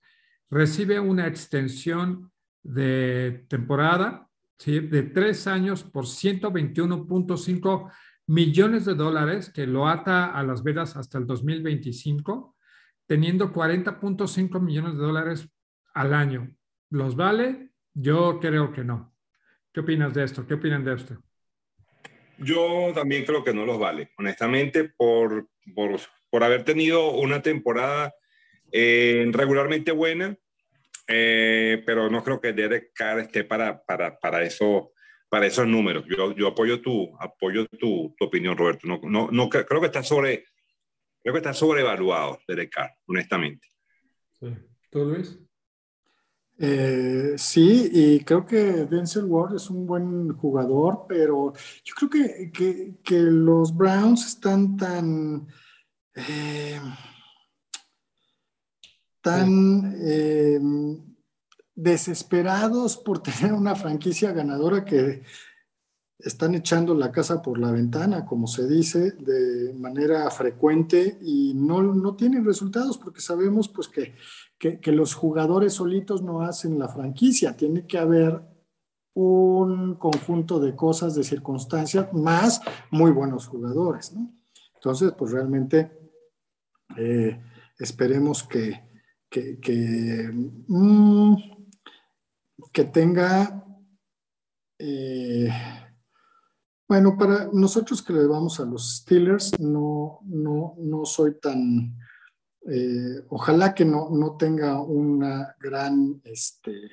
recibe una extensión de temporada de tres años por 121.5 millones de dólares que lo ata a Las Vegas hasta el 2025, teniendo 40.5 millones de dólares al año. ¿Los vale? Yo creo que no. ¿Qué opinas de esto? ¿Qué opinan de esto? Yo también creo que no los vale, honestamente, por, por, por haber tenido una temporada eh, regularmente buena, eh, pero no creo que Derek Carr esté para, para, para, eso, para esos números. Yo, yo apoyo, tu, apoyo tu, tu opinión, Roberto. No, no, no creo que está sobre, Creo que está sobrevaluado Derek Carr, honestamente. Sí. ¿Tú, Luis? Eh, sí, y creo que Denzel Ward es un buen jugador, pero yo creo que, que, los Browns están tan, eh, tan eh, desesperados por [LAUGHS] tener una franquicia ganadora que están echando la casa por la ventana, como se dice, de manera frecuente y no, no tienen resultados porque sabemos pues que que, los jugadores solitos no hacen la franquicia, tiene que haber un conjunto de cosas, de circunstancias, más muy buenos jugadores, ¿no? Entonces, pues realmente eh, esperemos que, que, mm, tenga, eh, bueno, para nosotros que le vamos a los Steelers, no, no, no soy tan eh, ojalá que no, no, tenga una gran, este,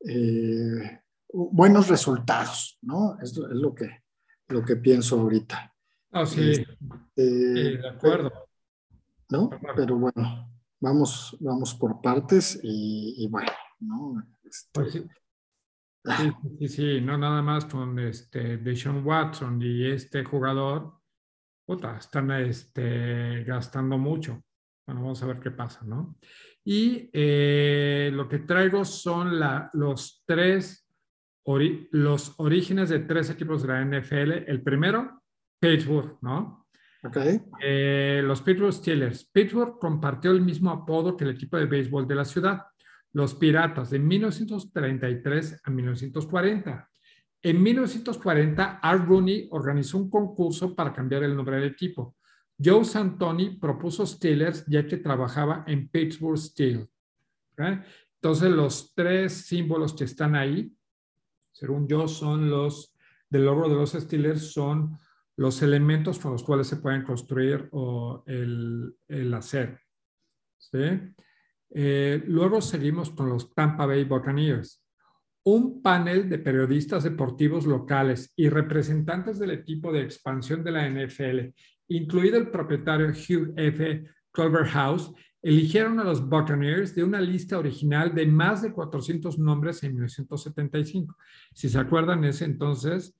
eh, buenos resultados, ¿no? Es, es, lo, que, lo que pienso ahorita. Ah, sí, este, de acuerdo. ¿No? Pero bueno, vamos, vamos por partes y, bueno, ¿no? Este, pues sí. Sí, sí, no nada más con este Deshaun Watson y este jugador, puta, están este, gastando mucho. Bueno, vamos a ver qué pasa, ¿no? Y eh, lo que traigo son la, los tres, los orígenes de tres equipos de la NFL. El primero, Pittsburgh, ¿no? Ok. Eh, los Pittsburgh Steelers. Pittsburgh compartió el mismo apodo que el equipo de béisbol de la ciudad, los Piratas, de 1933 a 1940. En 1940, Art Rooney organizó un concurso para cambiar el nombre del equipo. Joe Santoni propuso Steelers ya que trabajaba en Pittsburgh Steel. Entonces, los tres símbolos que están ahí, según yo, son los del logo de los Steelers, son los elementos con los cuales se pueden construir el, el acero. Eh, luego seguimos con los Tampa Bay Buccaneers. Un panel de periodistas deportivos locales y representantes del equipo de expansión de la NFL incluido el propietario Hugh F. Culverhouse, eligieron a los Buccaneers de una lista original de más de 400 nombres en 1975. Si se acuerdan, ese entonces,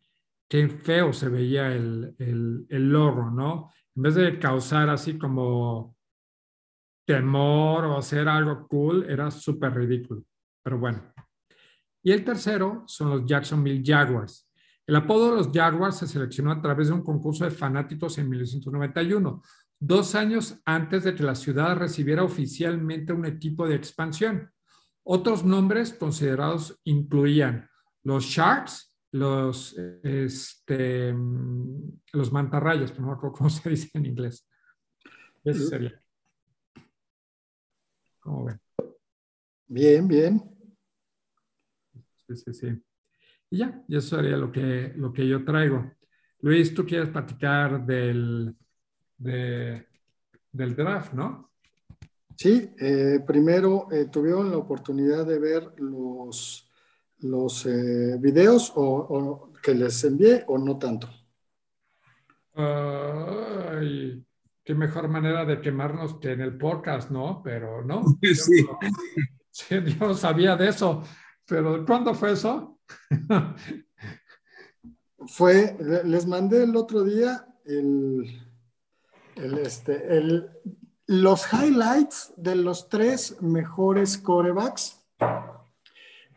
qué feo se veía el, el, logro, ¿no? En vez de causar así como temor o hacer algo cool, era súper ridículo. Pero bueno. Y el tercero son los Jacksonville Jaguars. El apodo de los Jaguars se seleccionó a través de un concurso de fanáticos en 1991, dos años antes de que la ciudad recibiera oficialmente un equipo de expansión. Otros nombres considerados incluían los Sharks, los, este, los mantarrayas, pero no me acuerdo cómo se dice en inglés. Eso sería. ¿Cómo ven? Bien, bien. Sí, sí, sí. Y ya, eso sería lo que, lo que yo traigo. Luis, tú quieres platicar del, del draft, ¿no? Sí, eh, primero eh, tuvieron la oportunidad de ver los, los eh, videos o, que les envié o no tanto. Ay, qué mejor manera de quemarnos que en el podcast, ¿no? Pero no. [LAUGHS] Sí. Yo, [LAUGHS] yo no sabía de eso. Pero ¿cuándo fue eso? Fue, les mandé el otro día el, este, el, los highlights de los tres mejores corebacks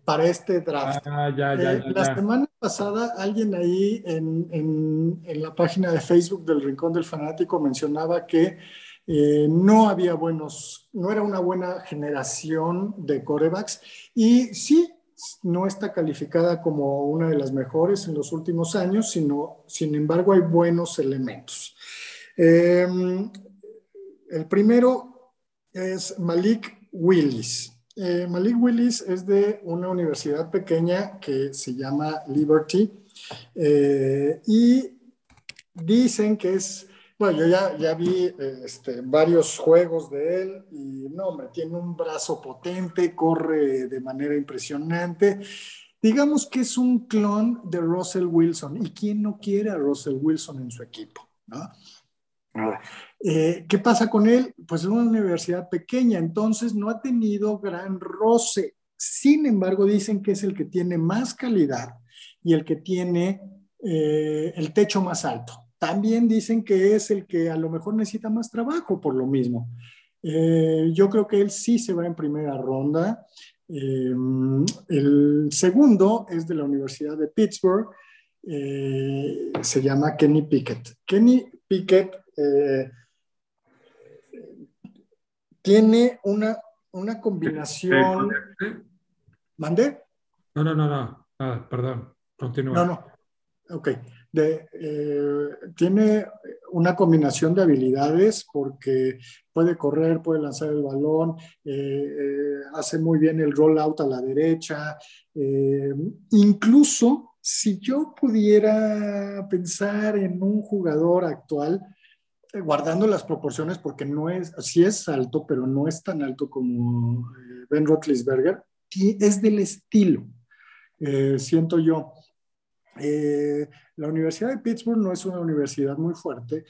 para este draft. Ah, eh, la semana pasada alguien ahí en, en, la página de Facebook del Rincón del Fanático mencionaba que eh, no había buenos, no era una buena generación de corebacks. Y sí, no está calificada como una de las mejores en los últimos años, sino, sin embargo, hay buenos elementos. Em, el primero es Malik Willis. Eh, Malik Willis es de una universidad pequeña que se llama Liberty eh, y dicen que es bueno, yo ya, ya vi este, varios juegos de él y no, hombre, tiene un brazo potente, corre de manera impresionante. Digamos que es un clon de Russell Wilson. ¿Y quién no quiere a Russell Wilson en su equipo? Ahora, eh, ¿qué pasa con él? Pues es una universidad pequeña, entonces no ha tenido gran roce. Sin embargo, dicen que es el que tiene más calidad y el que tiene eh, el techo más alto. También dicen que es el que a lo mejor necesita más trabajo por lo mismo. Eh, yo creo que él sí se va en primera ronda. el segundo es de la Universidad de Pittsburgh. se llama Kenny Pickett. Kenny Pickett eh, tiene una, una combinación. ¿Mandé? No, no, no, no. Ah, perdón. Continúa. No, no. Ok. Eh, tiene una combinación de habilidades porque puede correr, puede lanzar el balón, eh, hace muy bien el roll out a la derecha. incluso si yo pudiera pensar en un jugador actual, eh, guardando las proporciones porque no es, sí es alto, pero no es tan alto como eh, Ben Roethlisberger, es del estilo, eh, siento yo. La Universidad de Pittsburgh no es una universidad muy fuerte,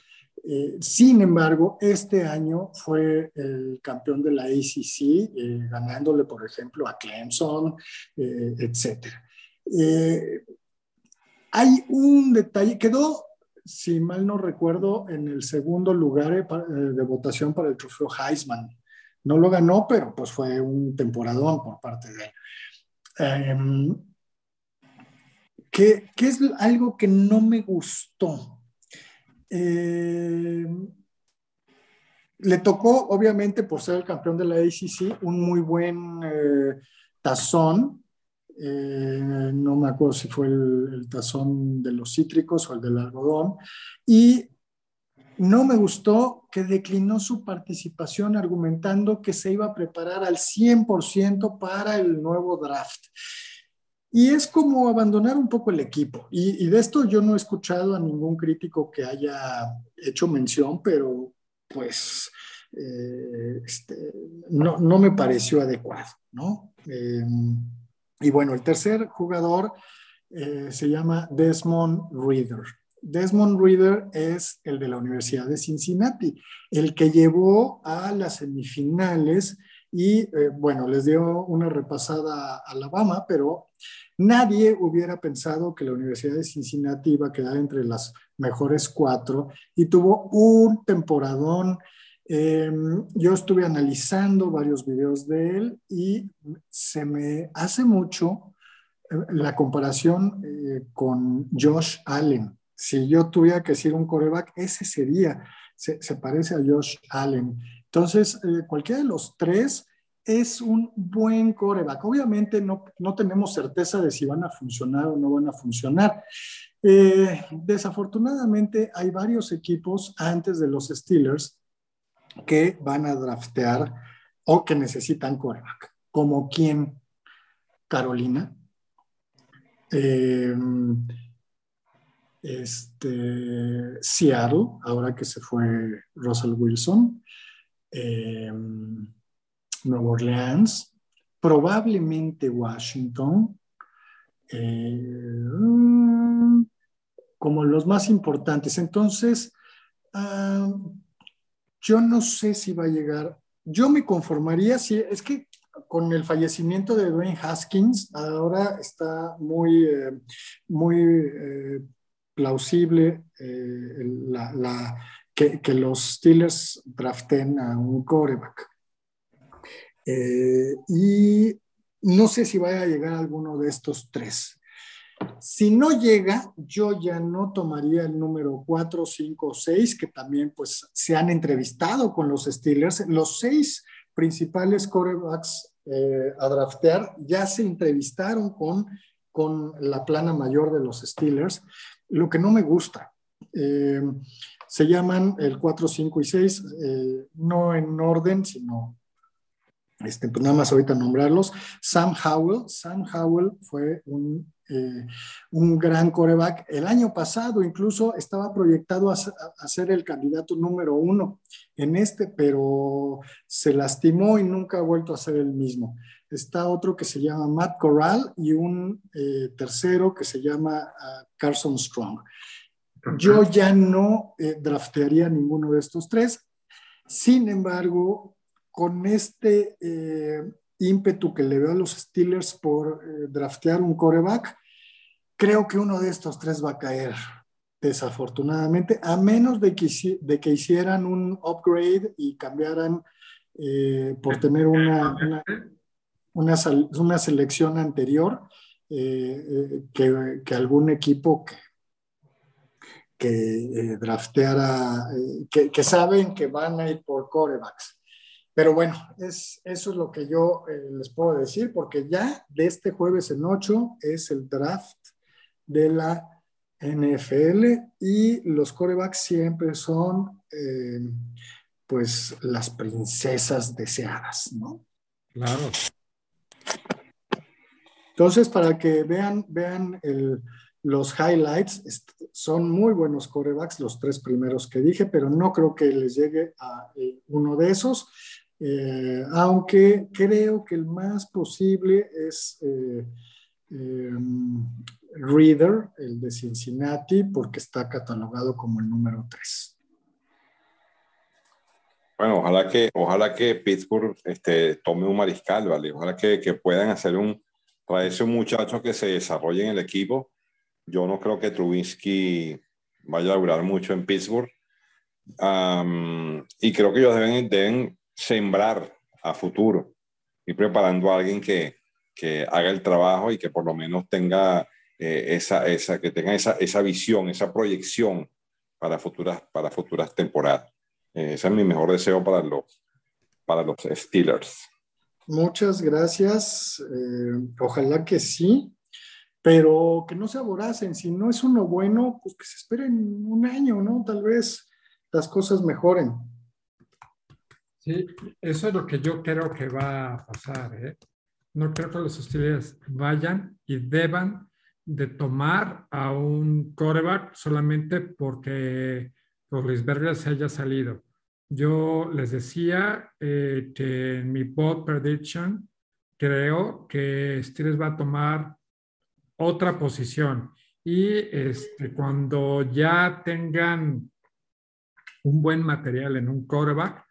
sin embargo, este año fue el campeón de la ACC, ganándole, por ejemplo, a Clemson, etc. hay un detalle, quedó si mal no recuerdo, en el segundo lugar eh, eh, de votación para el trofeo Heisman. No lo ganó, pero pues fue un temporadón por parte de él. Em, ¿qué, es algo que no me gustó? Em, le tocó, obviamente, por ser el campeón de la ACC, un muy buen eh, tazón eh, no me acuerdo si fue el, tazón de los cítricos o el del algodón, y no me gustó que declinó su participación argumentando que se iba a preparar al 100% para el nuevo draft. Y es como abandonar un poco el equipo. Y, de esto yo no he escuchado a ningún crítico que haya hecho mención, pero pues eh, este, no, no, me pareció adecuado, ¿no? Eh, y bueno, el tercer jugador eh, se llama Desmond Reader. Desmond Reader es el de la Universidad de Cincinnati, el que llevó a las semifinales y eh, bueno, les dio una repasada a Alabama, pero nadie hubiera pensado que la Universidad de Cincinnati iba a quedar entre las mejores cuatro y tuvo un temporadón Em, yo estuve analizando varios videos de él y se me hace mucho eh, la comparación eh, con Josh Allen. Si yo tuviera que decir un coreback, ese sería, se, parece a Josh Allen. Entonces, eh, cualquiera de los tres es un buen coreback. Obviamente no, no tenemos certeza de si van a funcionar o no van a funcionar. desafortunadamente hay varios equipos antes de los Steelers que van a draftear o que necesitan coreback. Como quién? Carolina. Em, este, Seattle, ahora que se fue Russell Wilson. Em, Nueva Orleans. Probablemente Washington. Em, como los más importantes. Entonces, ah, yo no sé si va a llegar. Yo me conformaría si es que con el fallecimiento de Dwayne Haskins, ahora está muy, eh, muy eh, plausible eh, la, que, que, los Steelers draften a un coreback. y no sé si vaya a llegar alguno de estos tres. Si no llega, yo ya no tomaría el número 4, 5 o 6, que también pues se han entrevistado con los Steelers. Los seis principales quarterbacks eh, a draftear ya se entrevistaron con, con la plana mayor de los Steelers, lo que no me gusta. Eh, se llaman el 4, 5 y 6, eh, no en orden, sino este, pues nada más ahorita nombrarlos. Sam Howell, Sam Howell fue un eh, un gran coreback. El año pasado incluso estaba proyectado a, ser el candidato número uno en este, pero se lastimó y nunca ha vuelto a ser el mismo. Está otro que se llama Matt Corral y un eh, tercero que se llama ah, Carson Strong. Yo ya no eh, draftearía ninguno de estos tres. Sin embargo, con este eh, ímpetu que le veo a los Steelers por eh, draftear un coreback, creo que uno de estos tres va a caer desafortunadamente, a menos de que, hicieran un upgrade y cambiaran por tener una, una, selección anterior, que, algún equipo que que eh, drafteara, eh, que, saben que van a ir por corebacks. Pero bueno, es, eso es lo que yo eh, les puedo decir, porque ya de este jueves en 8 es el draft de la NFL y los corebacks siempre son pues las princesas deseadas, ¿no? Claro. Entonces, para que vean, vean el, los highlights son muy buenos corebacks, los tres primeros que dije, pero no creo que les llegue a eh, uno de esos, eh, aunque creo que el más posible es eh, em, Reader, el de Cincinnati, porque está catalogado como el número tres. Bueno, ojalá que, ojalá que Pittsburgh este, tome un mariscal, ¿vale? Ojalá que, que puedan hacer un, para ese muchacho que se desarrolle en el equipo yo no creo que Trubisky vaya a durar mucho en Pittsburgh. y creo que ellos deben, deben sembrar a futuro y preparando a alguien que, que, haga el trabajo y que por lo menos tenga eh, esa, esa, que tenga esa, esa visión, esa proyección para futuras, para futuras temporadas. Eh, ese es mi mejor deseo para los, para los Steelers. Muchas gracias. Eh, ojalá que sí pero que no se aboracen. Si no es uno bueno, pues que se esperen un año, ¿no? Tal vez las cosas mejoren. Sí, eso es lo que yo creo que va a pasar. ¿eh? No creo que los hostilidades vayan y deban de tomar a un coreback solamente porque Lisberger se haya salido. Yo les decía eh, que en mi bot prediction creo que Steelers va a tomar otra posición. Y este, cuando ya tengan un buen material en un quarterback,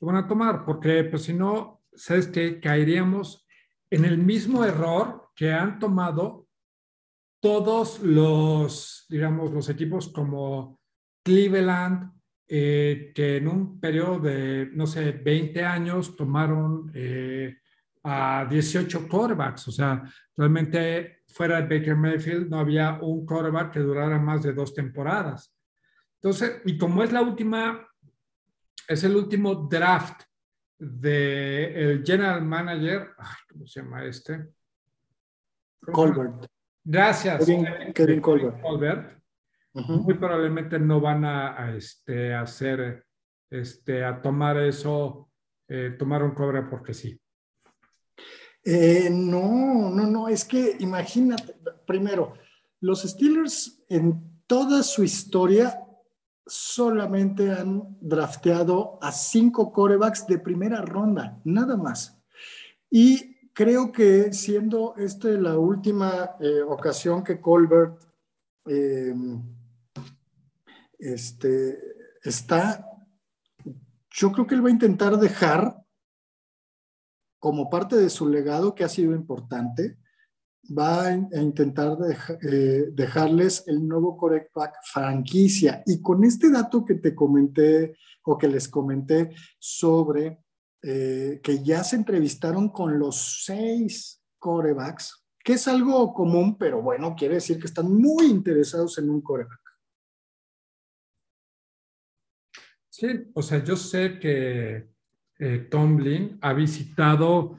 lo van a tomar, porque pues si no, sabes que caeríamos en el mismo error que han tomado todos los, digamos, los equipos como Cleveland, eh, que en un periodo de, no sé, 20 años tomaron eh, a 18 quarterbacks. O sea, realmente fuera de Baker Mayfield no había un quarterback que durara más de dos temporadas. Entonces, y como es la última, es el último draft del general manager, ¿cómo se llama este? Colbert. Gracias. Kevin, Colbert. Muy probablemente no van a, este, hacer, este, a tomar eso, eh, tomar un cobre porque sí. Eh, no, no, no, es que imagínate, primero, los Steelers en toda su historia solamente han drafteado a cinco corebacks de primera ronda, nada más. Y creo que siendo esta la última eh, ocasión que Colbert em, este, está, yo creo que él va a intentar dejar como parte de su legado que ha sido importante, va a intentar eh, dejarles el nuevo Correctback franquicia. Y con este dato que te comenté o que les comenté sobre eh, que ya se entrevistaron con los seis corebacks, que es algo común, pero bueno, quiere decir que están muy interesados en un coreback. Sí, o sea, yo sé que eh, Tomlin ha visitado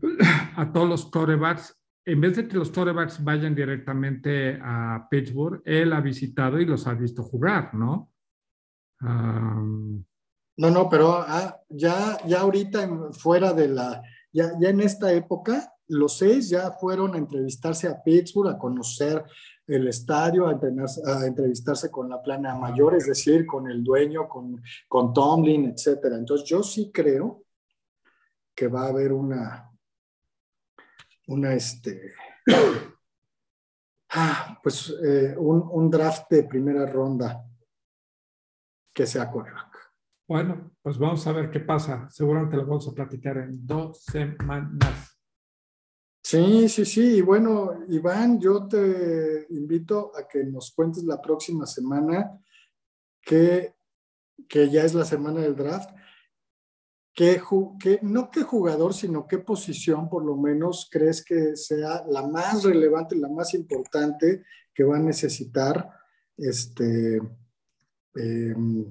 [CLEARS THROAT] a todos los corebacks. En vez de que los corebacks vayan directamente a Pittsburgh, él ha visitado y los ha visto jugar, ¿no? No, no, pero ah, ya, ya ahorita fuera de la, ya, ya en esta época, los seis ya fueron a entrevistarse a Pittsburgh, a conocer el estadio, a, entrevistarse con la plana mayor, es decir, con el dueño, con, con Tomlin, etcétera. Entonces, yo sí creo que va a haber una, una, este, [COUGHS] Ah, pues eh, un, draft de primera ronda que sea coreback. Bueno, pues vamos a ver qué pasa. Seguramente lo vamos a platicar en dos semanas. Sí, sí, sí. Y bueno, Iván, yo te invito a que nos cuentes la próxima semana que, que ya es la semana del draft ¿Qué, no qué jugador, sino qué posición por lo menos crees que sea la más relevante, la más importante que va a necesitar este, em,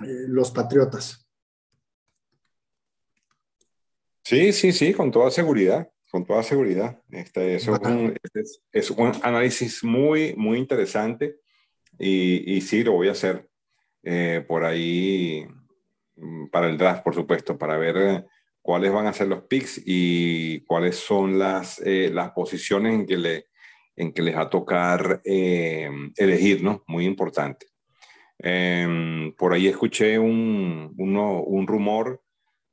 eh, los Patriotas? Sí, sí, sí, con toda seguridad, con toda seguridad. Este, es, un, es, un, análisis muy, muy interesante y, y sí, lo voy a hacer. Eh, por ahí Mm, para el draft, por supuesto, para ver eh, cuáles van a ser los picks y cuáles son las, eh, las posiciones en que, le, en que les va a tocar eh, elegir, ¿no? Muy importante. Em, por ahí escuché un, un rumor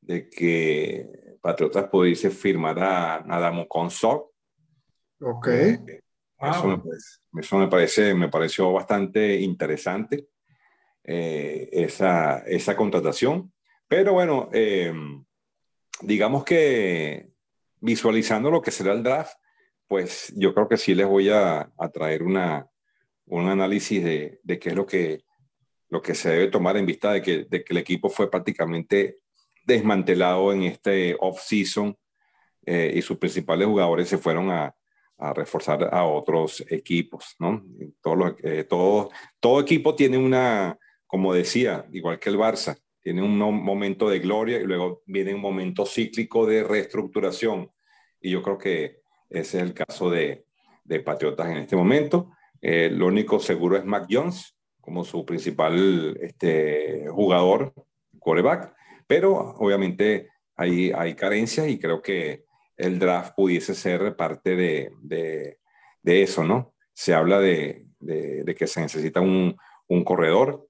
de que Patriotas pudiese firmar a Adamo Consor. Ok. Eso, me, eso, me, parece, me pareció bastante interesante. Eh, esa, esa, contratación. Pero bueno, eh, digamos que visualizando lo que será el draft, pues yo creo que sí les voy a, a traer una, un análisis de, de, qué es lo que, lo que se debe tomar en vista de que, de que el equipo fue prácticamente desmantelado en este off-season eh, y sus principales jugadores se fueron a, a reforzar a otros equipos, ¿no? Todo, todo, todo equipo tiene una, como decía, igual que el Barça, tiene un momento de gloria y luego viene un momento cíclico de reestructuración. Y yo creo que ese es el caso de, de Patriotas en este momento. Eh, lo único seguro es Mac Jones como su principal este, jugador, quarterback, pero obviamente hay, hay carencias y creo que el draft pudiese ser parte de, de, de eso, ¿no? Se habla de, de que se necesita un, un corredor,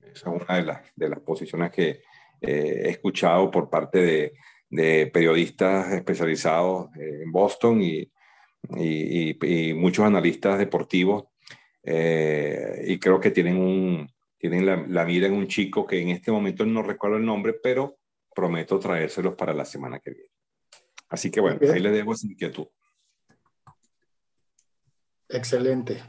esa es una de las, de las posiciones que eh, he escuchado por parte de, periodistas especializados en Boston y, y, y, muchos analistas deportivos. Eh, y creo que tienen, un, tienen la, la, mira en un chico que en este momento no recuerdo el nombre, pero prometo traérselos para la semana que viene. Así que bueno, ahí les dejo esa inquietud. Excelente.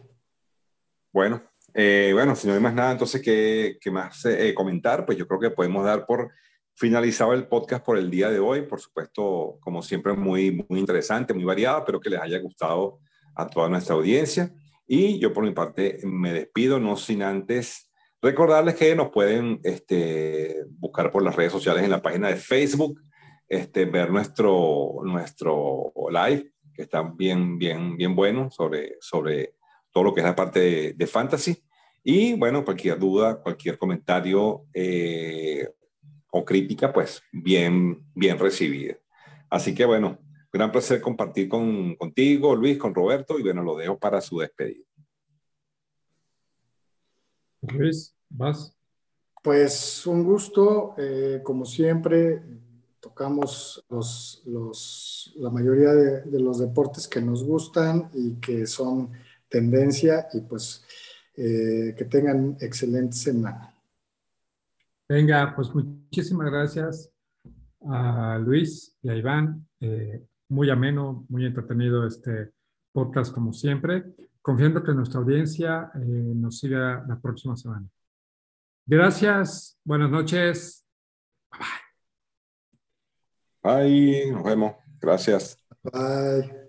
Bueno, eh, bueno, si no hay más nada, entonces, ¿qué, qué más eh, comentar? Pues yo creo que podemos dar por finalizado el podcast por el día de hoy. Por supuesto, como siempre, muy, muy interesante, muy variado. Espero que les haya gustado a toda nuestra audiencia. Y yo por mi parte me despido, no sin antes recordarles que nos pueden este, buscar por las redes sociales en la página de Facebook, este, ver nuestro, nuestro live, que está bien, bien, bien bueno sobre, sobre todo lo que es la parte de fantasy. Y bueno, cualquier duda, cualquier comentario eh, o crítica, pues bien, bien recibida. Así que bueno, gran placer compartir con, contigo, Luis, con Roberto, y bueno, lo dejo para su despedida. Luis, vas. Pues un gusto, eh, como siempre, tocamos los, los, la mayoría de, de, los deportes que nos gustan y que son tendencia y pues eh, que tengan excelente semana. Venga, pues muchísimas gracias a Luis y a Iván. Eh, muy ameno, muy entretenido este podcast como siempre. Confiando que nuestra audiencia eh, nos siga la próxima semana. Gracias, buenas noches. Bye. Bye, nos vemos. Gracias. Bye.